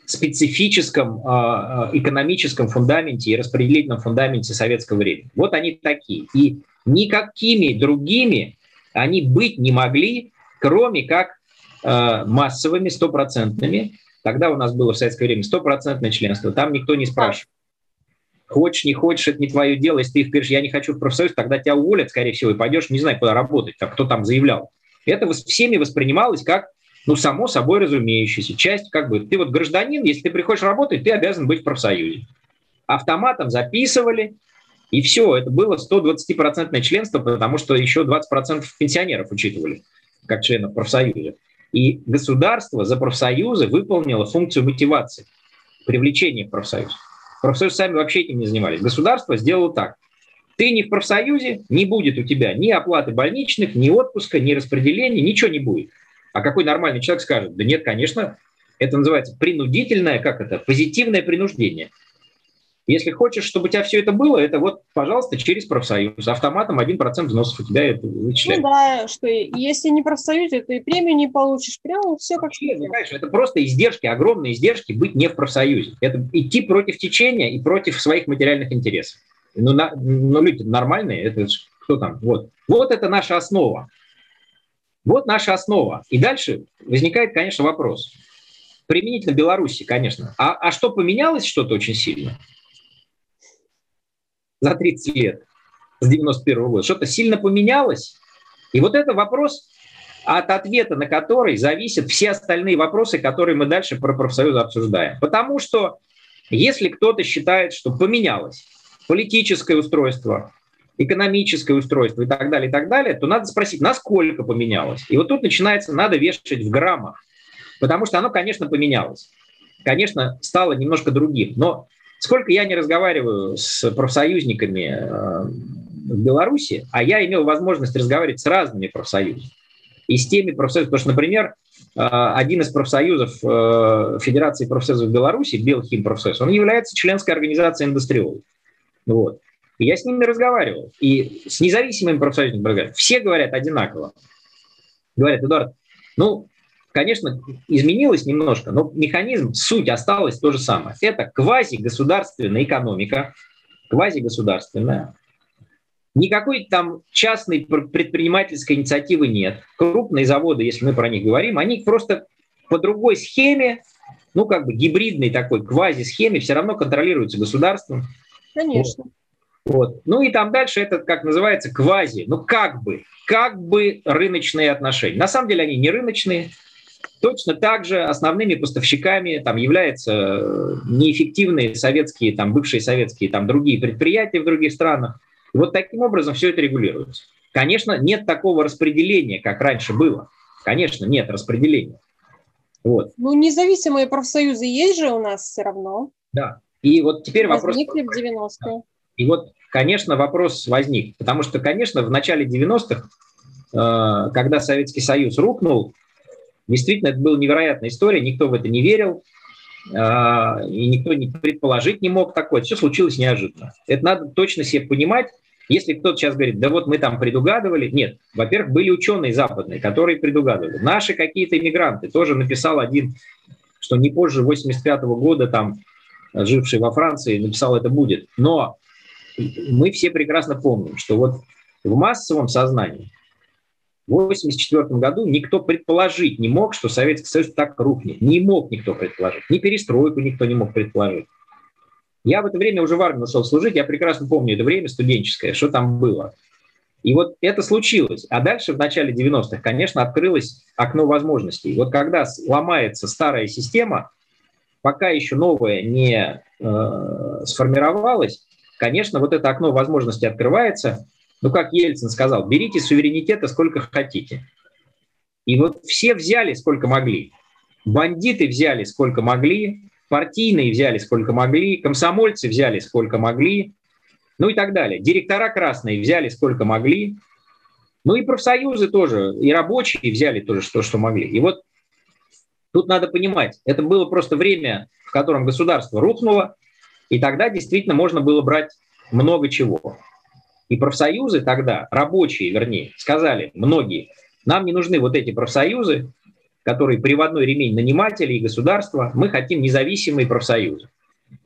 C: специфическом э, экономическом фундаменте и распределительном фундаменте советского времени. Вот они такие. И никакими другими они быть не могли, кроме как э, массовыми, стопроцентными. Тогда у нас было в советское время стопроцентное членство. Там никто не спрашивает. Хочешь, не хочешь, это не твое дело. Если ты впишешь, я не хочу в профсоюз, тогда тебя уволят, скорее всего, и пойдешь, не знаю, куда работать, как кто там заявлял. Это всеми воспринималось как ну, само собой разумеющееся. Часть, как бы, ты вот гражданин, если ты приходишь работать, ты обязан быть в профсоюзе. Автоматом записывали, и все, это было 120% членство, потому что еще 20% пенсионеров учитывали как членов профсоюза. И государство за профсоюзы выполнило функцию мотивации, привлечения в профсоюз. Профсоюзы сами вообще этим не занимались. Государство сделало так. Ты не в профсоюзе, не будет у тебя ни оплаты больничных, ни отпуска, ни распределения, ничего не будет. А какой нормальный человек скажет, да нет, конечно, это называется принудительное, как это, позитивное принуждение. Если хочешь, чтобы у тебя все это было, это вот, пожалуйста, через профсоюз. Автоматом 1% взносов у тебя это вычисляет.
B: Ну да, что если не профсоюз, то и премию не получишь. Прямо все как
C: Вообще, ну, конечно, Это просто издержки, огромные издержки быть не в профсоюзе. Это идти против течения и против своих материальных интересов. Ну, на, ну люди нормальные, это кто там? Вот. Вот это наша основа. Вот наша основа. И дальше возникает, конечно, вопрос. Применительно Беларуси, конечно. А, а что поменялось что-то очень сильно? За 30 лет, с 91 года. Что-то сильно поменялось? И вот это вопрос, от ответа на который зависят все остальные вопросы, которые мы дальше про профсоюзы обсуждаем. Потому что если кто-то считает, что поменялось политическое устройство, экономическое устройство и так далее, и так далее, то надо спросить, насколько поменялось. И вот тут начинается, надо вешать в граммах, потому что оно, конечно, поменялось. Конечно, стало немножко другим. Но сколько я не разговариваю с профсоюзниками э, в Беларуси, а я имел возможность разговаривать с разными профсоюзами, и с теми профсоюзами, потому что, например, э, один из профсоюзов э, Федерации профсоюзов Беларуси, Белхим профсоюз, он является членской организацией индустриологов. Вот. Я с ними разговаривал. И с независимыми профсоюзниками разговаривал. Все говорят одинаково. Говорят, Эдуард, ну, конечно, изменилось немножко, но механизм, суть осталась то же самое. Это квазигосударственная экономика, квазигосударственная. Никакой там частной предпринимательской инициативы нет. Крупные заводы, если мы про них говорим, они просто по другой схеме, ну как бы гибридной такой квази-схеме все равно контролируются государством.
B: Конечно.
C: Ну и там дальше это, как называется, квази, ну как бы, как бы рыночные отношения. На самом деле они не рыночные, Точно так же основными поставщиками там являются э, неэффективные советские, там, бывшие советские, там, другие предприятия в других странах. И вот таким образом все это регулируется. Конечно, нет такого распределения, как раньше было. Конечно, нет распределения.
B: Вот. Ну, независимые профсоюзы есть же у нас все равно.
C: Да. И вот теперь
B: Возникли
C: вопрос...
B: Возникли в 90-е.
C: И вот, конечно, вопрос возник. Потому что, конечно, в начале 90-х, э, когда Советский Союз рухнул, действительно, это была невероятная история, никто в это не верил, э, и никто не предположить не мог такое. Все случилось неожиданно. Это надо точно себе понимать. Если кто-то сейчас говорит, да вот мы там предугадывали, нет. Во-первых, были ученые западные, которые предугадывали. Наши какие-то иммигранты, тоже написал один, что не позже 85 -го года там живший во Франции, написал это будет. Но мы все прекрасно помним, что вот в массовом сознании в 1984 году никто предположить не мог, что Советский Союз так рухнет. Не мог никто предположить. Ни перестройку никто не мог предположить. Я в это время уже в армии ушел служить, я прекрасно помню это время студенческое, что там было. И вот это случилось. А дальше, в начале 90-х, конечно, открылось окно возможностей. Вот когда ломается старая система, пока еще новая не э, сформировалась, конечно, вот это окно возможностей открывается. Ну, как Ельцин сказал, берите суверенитета сколько хотите. И вот все взяли сколько могли. Бандиты взяли сколько могли, партийные взяли сколько могли, комсомольцы взяли сколько могли, ну и так далее. Директора красные взяли сколько могли, ну и профсоюзы тоже, и рабочие взяли тоже что, что могли. И вот тут надо понимать, это было просто время, в котором государство рухнуло, и тогда действительно можно было брать много чего. И профсоюзы тогда, рабочие, вернее, сказали, многие, нам не нужны вот эти профсоюзы, который приводной ремень нанимателей и государства, мы хотим независимые профсоюзы.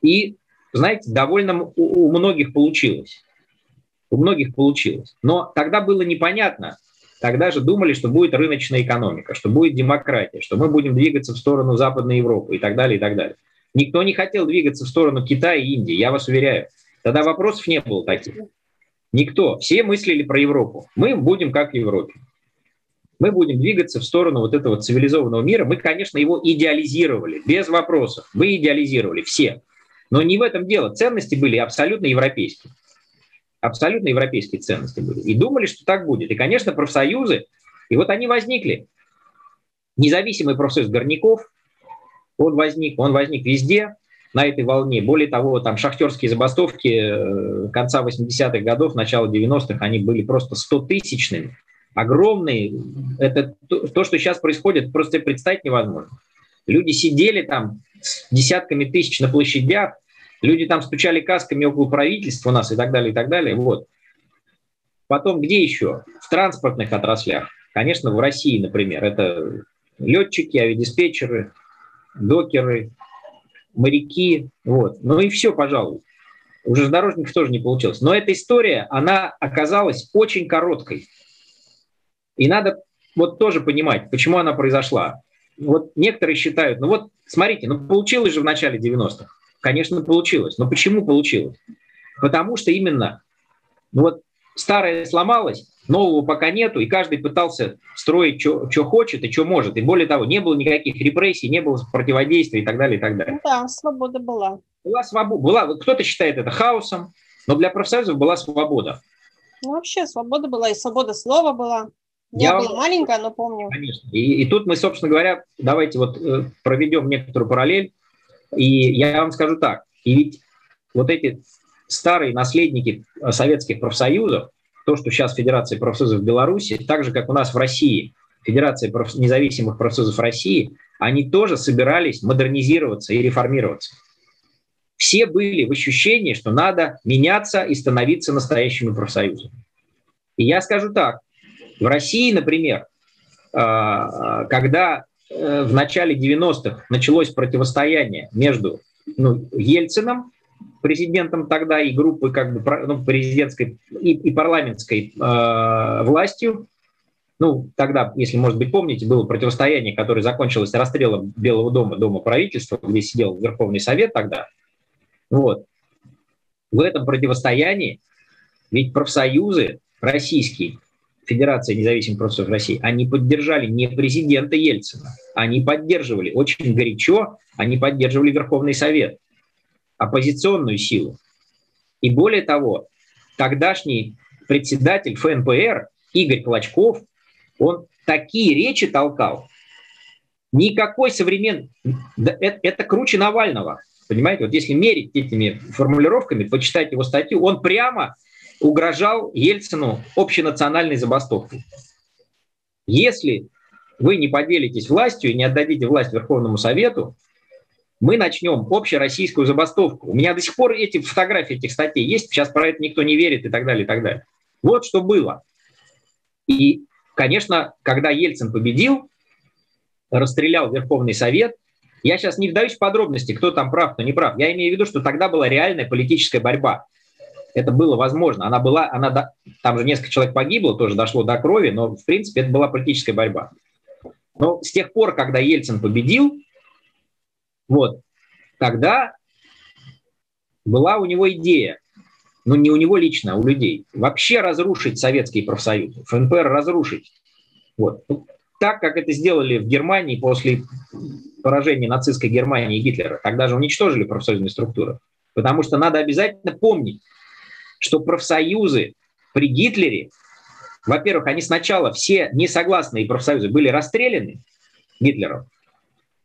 C: И, знаете, довольно у, у многих получилось. У многих получилось. Но тогда было непонятно, тогда же думали, что будет рыночная экономика, что будет демократия, что мы будем двигаться в сторону Западной Европы и так далее, и так далее. Никто не хотел двигаться в сторону Китая и Индии, я вас уверяю. Тогда вопросов не было таких. Никто. Все мыслили про Европу. Мы будем как в Европе мы будем двигаться в сторону вот этого цивилизованного мира. Мы, конечно, его идеализировали, без вопросов. Мы идеализировали все. Но не в этом дело. Ценности были абсолютно европейские. Абсолютно европейские ценности были. И думали, что так будет. И, конечно, профсоюзы, и вот они возникли. Независимый профсоюз горняков, он возник, он возник везде на этой волне. Более того, там шахтерские забастовки э, конца 80-х годов, начала 90-х, они были просто 100-тысячными огромные. Это то, что сейчас происходит, просто представить невозможно. Люди сидели там с десятками тысяч на площадях, люди там стучали касками около правительства у нас и так далее, и так далее. Вот. Потом где еще? В транспортных отраслях. Конечно, в России, например, это летчики, авиадиспетчеры, докеры, моряки. Вот. Ну и все, пожалуй. Уже с дорожников тоже не получилось. Но эта история, она оказалась очень короткой. И надо вот тоже понимать, почему она произошла. Вот некоторые считают, ну вот смотрите, ну получилось же в начале 90-х. Конечно, получилось. Но почему получилось? Потому что именно ну вот старое сломалось, нового пока нету, и каждый пытался строить, что хочет и что может. И более того, не было никаких репрессий, не было противодействия и так далее, и так далее.
B: Да, свобода была.
C: Была свобода. Была, кто-то считает это хаосом, но для профсоюзов была свобода.
B: Ну, вообще свобода была, и свобода слова была. Я, я была маленькая, но помню.
C: Конечно. И, и тут мы, собственно говоря, давайте вот э, проведем некоторую параллель. И я вам скажу так. И ведь вот эти старые наследники э, советских профсоюзов, то, что сейчас Федерация профсоюзов Беларуси, так же, как у нас в России, Федерация проф... независимых профсоюзов России, они тоже собирались модернизироваться и реформироваться. Все были в ощущении, что надо меняться и становиться настоящими профсоюзами. И я скажу так, в России, например, а, когда э, в начале 90-х началось противостояние между ну, Ельцином, президентом тогда, и группой как бы ну, президентской и, и парламентской э, властью, ну, тогда, если, может быть, помните, было противостояние, которое закончилось расстрелом Белого дома, Дома правительства, где сидел Верховный Совет тогда. Вот. В этом противостоянии ведь профсоюзы российские Федерация независимых профсоюзов России, они поддержали не президента Ельцина, они поддерживали очень горячо, они поддерживали Верховный Совет, оппозиционную силу. И более того, тогдашний председатель ФНПР Игорь Клочков, он такие речи толкал, никакой современный... Это, это круче Навального. Понимаете, вот если мерить этими формулировками, почитать его статью, он прямо угрожал Ельцину общенациональной забастовкой. Если вы не поделитесь властью и не отдадите власть Верховному Совету, мы начнем общероссийскую забастовку. У меня до сих пор эти фотографии этих статей есть, сейчас про это никто не верит и так далее, и так далее. Вот что было. И, конечно, когда Ельцин победил, расстрелял Верховный Совет, я сейчас не вдаюсь в подробности, кто там прав, кто не прав. Я имею в виду, что тогда была реальная политическая борьба. Это было возможно. Она была, она, там же несколько человек погибло, тоже дошло до крови, но, в принципе, это была политическая борьба. Но с тех пор, когда Ельцин победил, вот, тогда была у него идея, ну не у него лично, а у людей, вообще разрушить советские профсоюзы, ФНПР разрушить. Вот. Так, как это сделали в Германии после поражения нацистской Германии и Гитлера. Тогда же уничтожили профсоюзные структуры. Потому что надо обязательно помнить, что профсоюзы при Гитлере, во-первых, они сначала все несогласные профсоюзы были расстреляны Гитлером,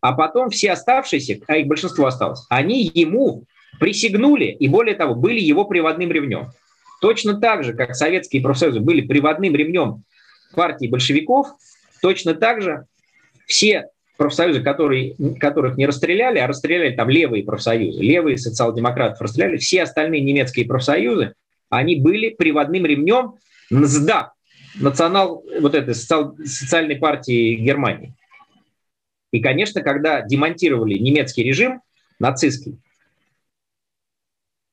C: а потом все оставшиеся, а их большинство осталось, они ему присягнули и, более того, были его приводным ремнем. Точно так же, как советские профсоюзы были приводным ремнем партии большевиков, точно так же все профсоюзы, которые, которых не расстреляли, а расстреляли там левые профсоюзы, левые социал-демократов расстреляли, все остальные немецкие профсоюзы, они были приводным ремнем НСДАП, национал, вот этой социальной партии Германии. И, конечно, когда демонтировали немецкий режим, нацистский,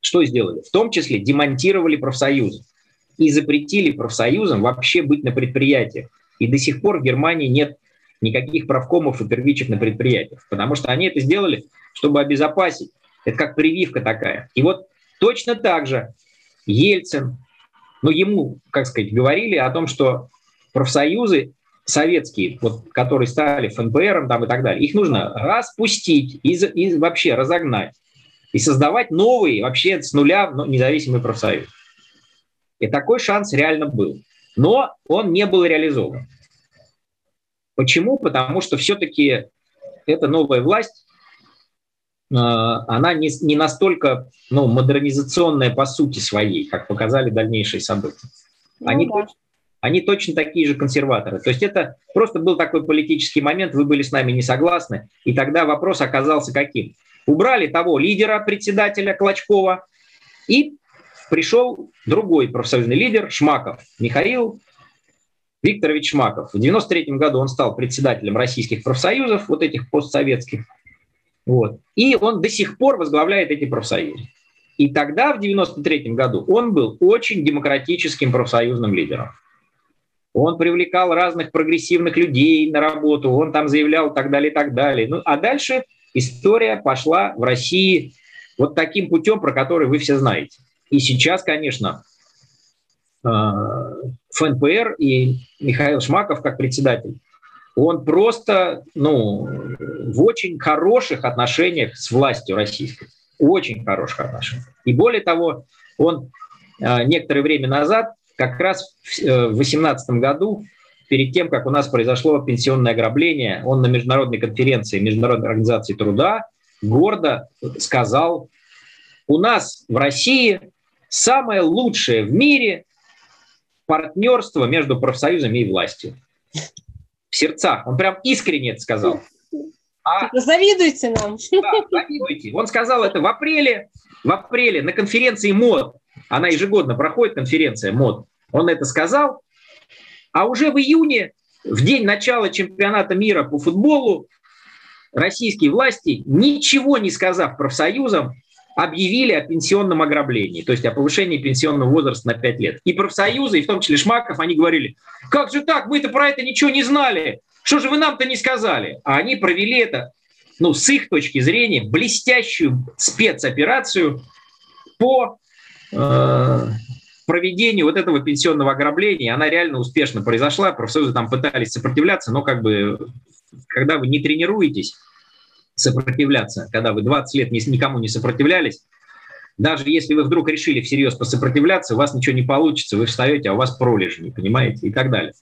C: что сделали? В том числе демонтировали профсоюзы и запретили профсоюзам вообще быть на предприятиях. И до сих пор в Германии нет никаких правкомов и первичек на предприятиях, потому что они это сделали, чтобы обезопасить. Это как прививка такая. И вот точно так же Ельцин, ну ему, как сказать, говорили о том, что профсоюзы советские, вот, которые стали ФНПРом там, и так далее, их нужно распустить и, и вообще разогнать и создавать новые, вообще с нуля ну, независимый профсоюз. И такой шанс реально был. Но он не был реализован. Почему? Потому что все-таки эта новая власть, э, она не, не настолько ну, модернизационная по сути своей, как показали дальнейшие события. Ну, они, да. Они точно такие же консерваторы. То есть это просто был такой политический момент, вы были с нами не согласны, и тогда вопрос оказался каким? Убрали того лидера, председателя Клочкова, и пришел другой профсоюзный лидер, Шмаков, Михаил Викторович Шмаков. В 1993 году он стал председателем российских профсоюзов, вот этих постсоветских. Вот. И он до сих пор возглавляет эти профсоюзы. И тогда, в 1993 году, он был очень демократическим профсоюзным лидером. Он привлекал разных прогрессивных людей на работу, он там заявлял так далее, и так далее. Ну, а дальше история пошла в России вот таким путем, про который вы все знаете. И сейчас, конечно, э, ФНПР и Михаил Шмаков как председатель, он просто ну, в очень хороших отношениях с властью российской. Очень хороших отношениях. И более того, он э, некоторое время назад, как раз в 2018 э, году, перед тем, как у нас произошло пенсионное ограбление, он на международной конференции Международной организации труда гордо сказал, у нас в России самое лучшее в мире партнерство между профсоюзами и властью. В сердцах. Он прям искренне это сказал.
B: А, типа, завидуйте нам.
C: Да, завидуйте. Он сказал это в апреле, в апреле на конференции МОД. Она ежегодно проходит, конференция МОД. Он это сказал, а уже в июне, в день начала чемпионата мира по футболу, российские власти, ничего не сказав профсоюзам, объявили о пенсионном ограблении, то есть о повышении пенсионного возраста на 5 лет. И профсоюзы, и в том числе Шмаков, они говорили, как же так, мы-то про это ничего не знали, что же вы нам-то не сказали? А они провели это, ну, с их точки зрения, блестящую спецоперацию по э, проведению вот этого пенсионного ограбления, она реально успешно произошла, профсоюзы там пытались сопротивляться, но как бы, когда вы не тренируетесь сопротивляться, когда вы 20 лет никому не сопротивлялись, даже если вы вдруг решили всерьез посопротивляться, у вас ничего не получится, вы встаете, а у вас пролежни, понимаете, и так далее.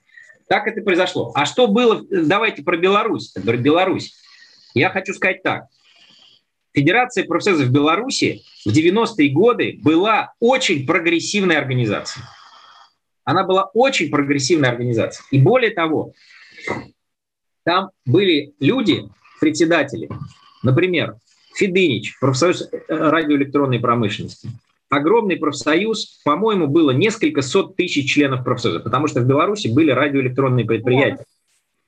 C: Так это произошло. А что было, давайте про Беларусь, про Беларусь. Я хочу сказать так. Федерация профсоюзов Беларуси в 90-е годы была очень прогрессивной организацией. Она была очень прогрессивной организацией. И более того, там были люди, председатели, например, Федынич, профсоюз э, радиоэлектронной промышленности. Огромный профсоюз, по-моему, было несколько сот тысяч членов профсоюза, потому что в Беларуси были радиоэлектронные предприятия.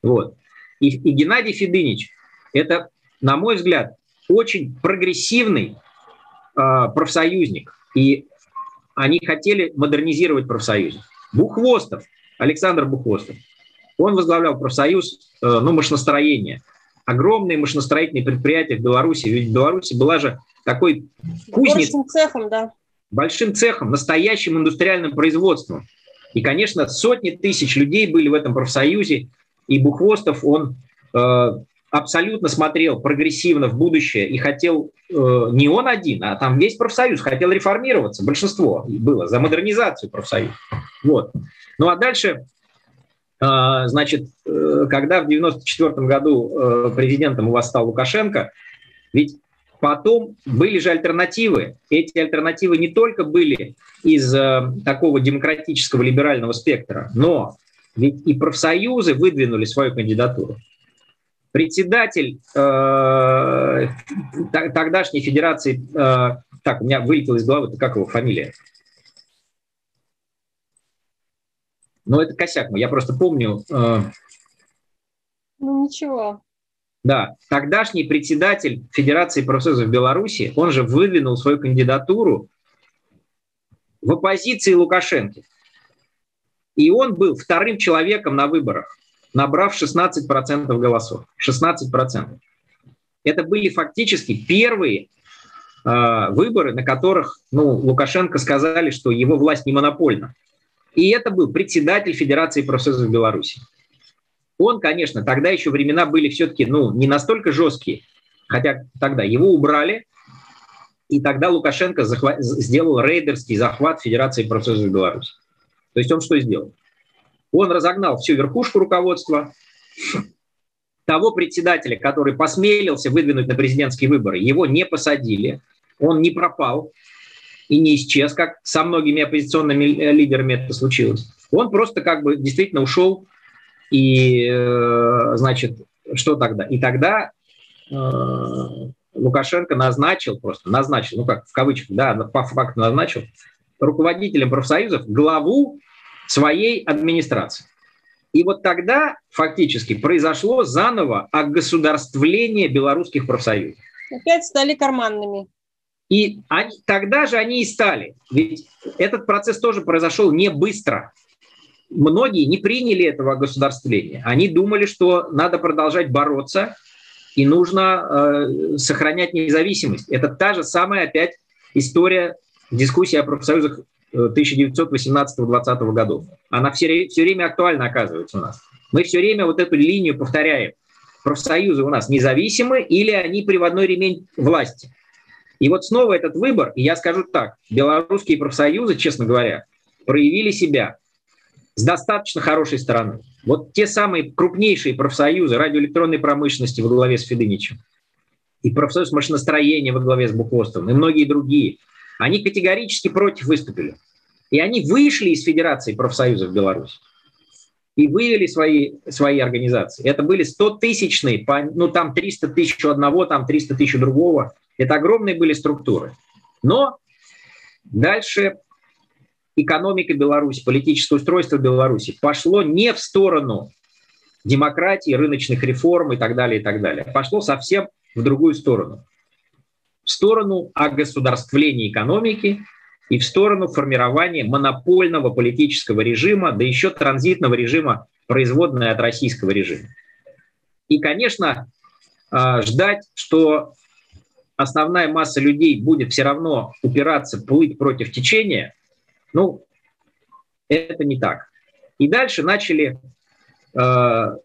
C: Вот. И, и Геннадий Федынич – это, на мой взгляд, очень прогрессивный э, профсоюзник. И они хотели модернизировать профсоюз. Бухвостов, Александр Бухвостов, он возглавлял профсоюз э, ну, машиностроения. Огромные машиностроительные предприятия в Беларуси. Ведь в Беларуси была же такой кузниц... Большим цехом, да. Большим цехом, настоящим индустриальным производством. И, конечно, сотни тысяч людей были в этом профсоюзе, и Бухвостов, он э, абсолютно смотрел прогрессивно в будущее и хотел, э, не он один, а там весь профсоюз хотел реформироваться, большинство было за модернизацию профсоюза. Вот. Ну а дальше, э, значит, э, когда в 1994 году э, президентом у вас стал Лукашенко, ведь потом были же альтернативы. Эти альтернативы не только были из э, такого демократического либерального спектра, но ведь и профсоюзы выдвинули свою кандидатуру председатель э, тогдашней федерации, э, так, у меня вылетело из головы, как его фамилия? Ну, это косяк я просто помню. Э,
B: ну, ничего.
C: Да, тогдашний председатель Федерации профсоюзов Беларуси, он же выдвинул свою кандидатуру в оппозиции Лукашенко. И он был вторым человеком на выборах набрав 16% голосов. 16%. Это были фактически первые э, выборы, на которых ну, Лукашенко сказали, что его власть не монопольна. И это был председатель Федерации профсоюзов Беларуси. Он, конечно, тогда еще времена были все-таки ну, не настолько жесткие, хотя тогда его убрали, и тогда Лукашенко захват, сделал рейдерский захват Федерации профсоюзов Беларуси. То есть он что сделал? Он разогнал всю верхушку руководства. Того председателя, который посмелился выдвинуть на президентские выборы, его не посадили, он не пропал и не исчез, как со многими оппозиционными лидерами это случилось. Он просто как бы действительно ушел, и, э, значит, что тогда? И тогда э, Лукашенко назначил, просто назначил, ну как в кавычках, да, по факту назначил руководителем профсоюзов главу своей администрации. И вот тогда фактически произошло заново огосударствление белорусских профсоюзов.
B: Опять стали карманными.
C: И они, тогда же они и стали. Ведь этот процесс тоже произошел не быстро. Многие не приняли этого государствления. Они думали, что надо продолжать бороться и нужно э, сохранять независимость. Это та же самая опять история дискуссии о профсоюзах 1918-20 годов. Она все, все время актуальна оказывается у нас. Мы все время вот эту линию повторяем. Профсоюзы у нас независимы или они приводной ремень власти. И вот снова этот выбор, и я скажу так, белорусские профсоюзы, честно говоря, проявили себя с достаточно хорошей стороны. Вот те самые крупнейшие профсоюзы радиоэлектронной промышленности во главе с Федыничем, и профсоюз машиностроения во главе с Бухвостовым, и многие другие – они категорически против выступили. И они вышли из Федерации профсоюзов Беларуси и вывели свои, свои организации. Это были 100-тысячные, ну там 300 тысяч у одного, там 300 тысяч у другого. Это огромные были структуры. Но дальше экономика Беларуси, политическое устройство Беларуси пошло не в сторону демократии, рыночных реформ и так далее, и так далее. Пошло совсем в другую сторону в сторону огосударствления экономики и в сторону формирования монопольного политического режима, да еще транзитного режима, производной от российского режима. И, конечно, а, ждать, что основная масса людей будет все равно упираться, плыть против течения, ну, это не так. И дальше начали э,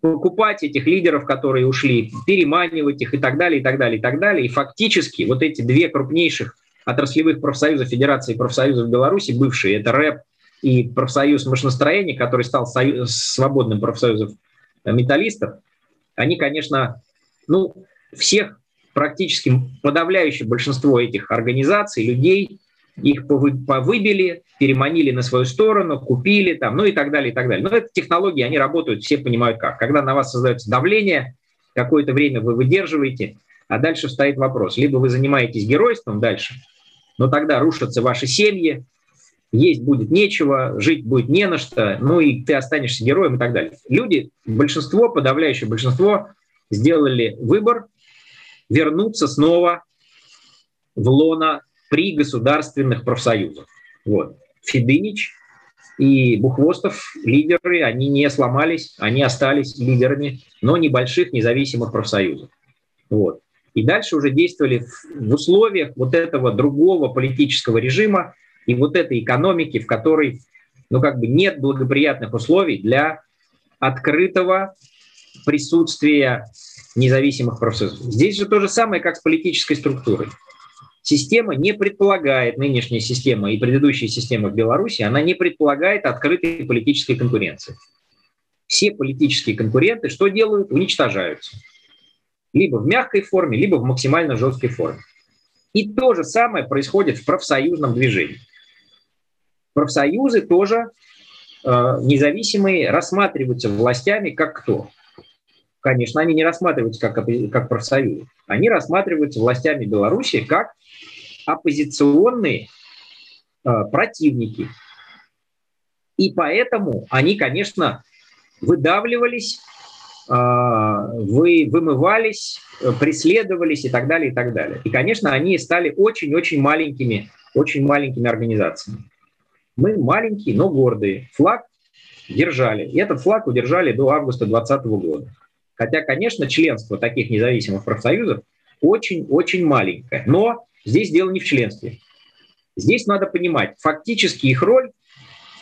C: покупать этих лидеров, которые ушли, переманивать их и так далее, и так далее, и так далее. И фактически вот эти две крупнейших отраслевых профсоюза Федерации профсоюзов Беларуси, бывшие, это РЭП и профсоюз машиностроения, который стал союз, свободным профсоюзом металлистов, они, конечно, ну, всех практически подавляющее большинство этих организаций, людей, их повыбили, переманили на свою сторону, купили там, ну и так далее, и так далее. Но это технологии, они работают, все понимают как. Когда на вас создается давление, какое-то время вы выдерживаете, а дальше стоит вопрос. Либо вы занимаетесь геройством дальше, но тогда рушатся ваши семьи, есть будет нечего, жить будет не на что, ну и ты останешься героем и так далее. Люди, большинство, подавляющее большинство, сделали выбор вернуться снова в лона при государственных профсоюзах. Вот. Федынич и Бухвостов, лидеры, они не сломались, они остались лидерами, но небольших независимых профсоюзов. Вот. И дальше уже действовали в условиях вот этого другого политического режима и вот этой экономики, в которой ну, как бы нет благоприятных условий для открытого присутствия независимых профсоюзов. Здесь же то же самое, как с политической структурой. Система не предполагает, нынешняя система и предыдущая система в Беларуси, она не предполагает открытой политической конкуренции. Все политические конкуренты что делают? Уничтожаются. Либо в мягкой форме, либо в максимально жесткой форме. И то же самое происходит в профсоюзном движении. Профсоюзы тоже э, независимые рассматриваются властями как кто? Конечно, они не рассматриваются как, как профсоюзы. Они рассматриваются властями Беларуси как оппозиционные э, противники. И поэтому они, конечно, выдавливались, э, вы, вымывались, преследовались и так далее, и так далее. И, конечно, они стали очень-очень маленькими, очень маленькими организациями. Мы маленькие, но гордые. Флаг держали. И этот флаг удержали до августа 2020 года. Хотя, конечно, членство таких независимых профсоюзов очень-очень маленькое. Но здесь дело не в членстве. Здесь надо понимать, фактически их роль,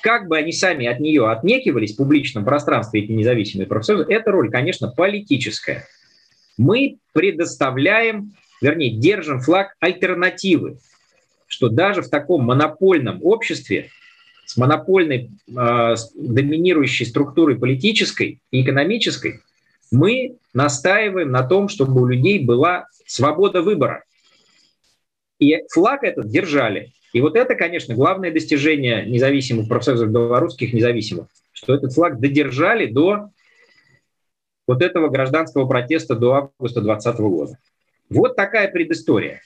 C: как бы они сами от нее отнекивались в публичном пространстве, эти независимые профсоюзы, эта роль, конечно, политическая. Мы предоставляем, вернее, держим флаг альтернативы, что даже в таком монопольном обществе с монопольной э, доминирующей структурой политической и экономической мы настаиваем на том, чтобы у людей была свобода выбора. И флаг этот держали. И вот это, конечно, главное достижение независимых профсоюзов белорусских независимых, что этот флаг додержали до вот этого гражданского протеста до августа 2020 года. Вот такая предыстория.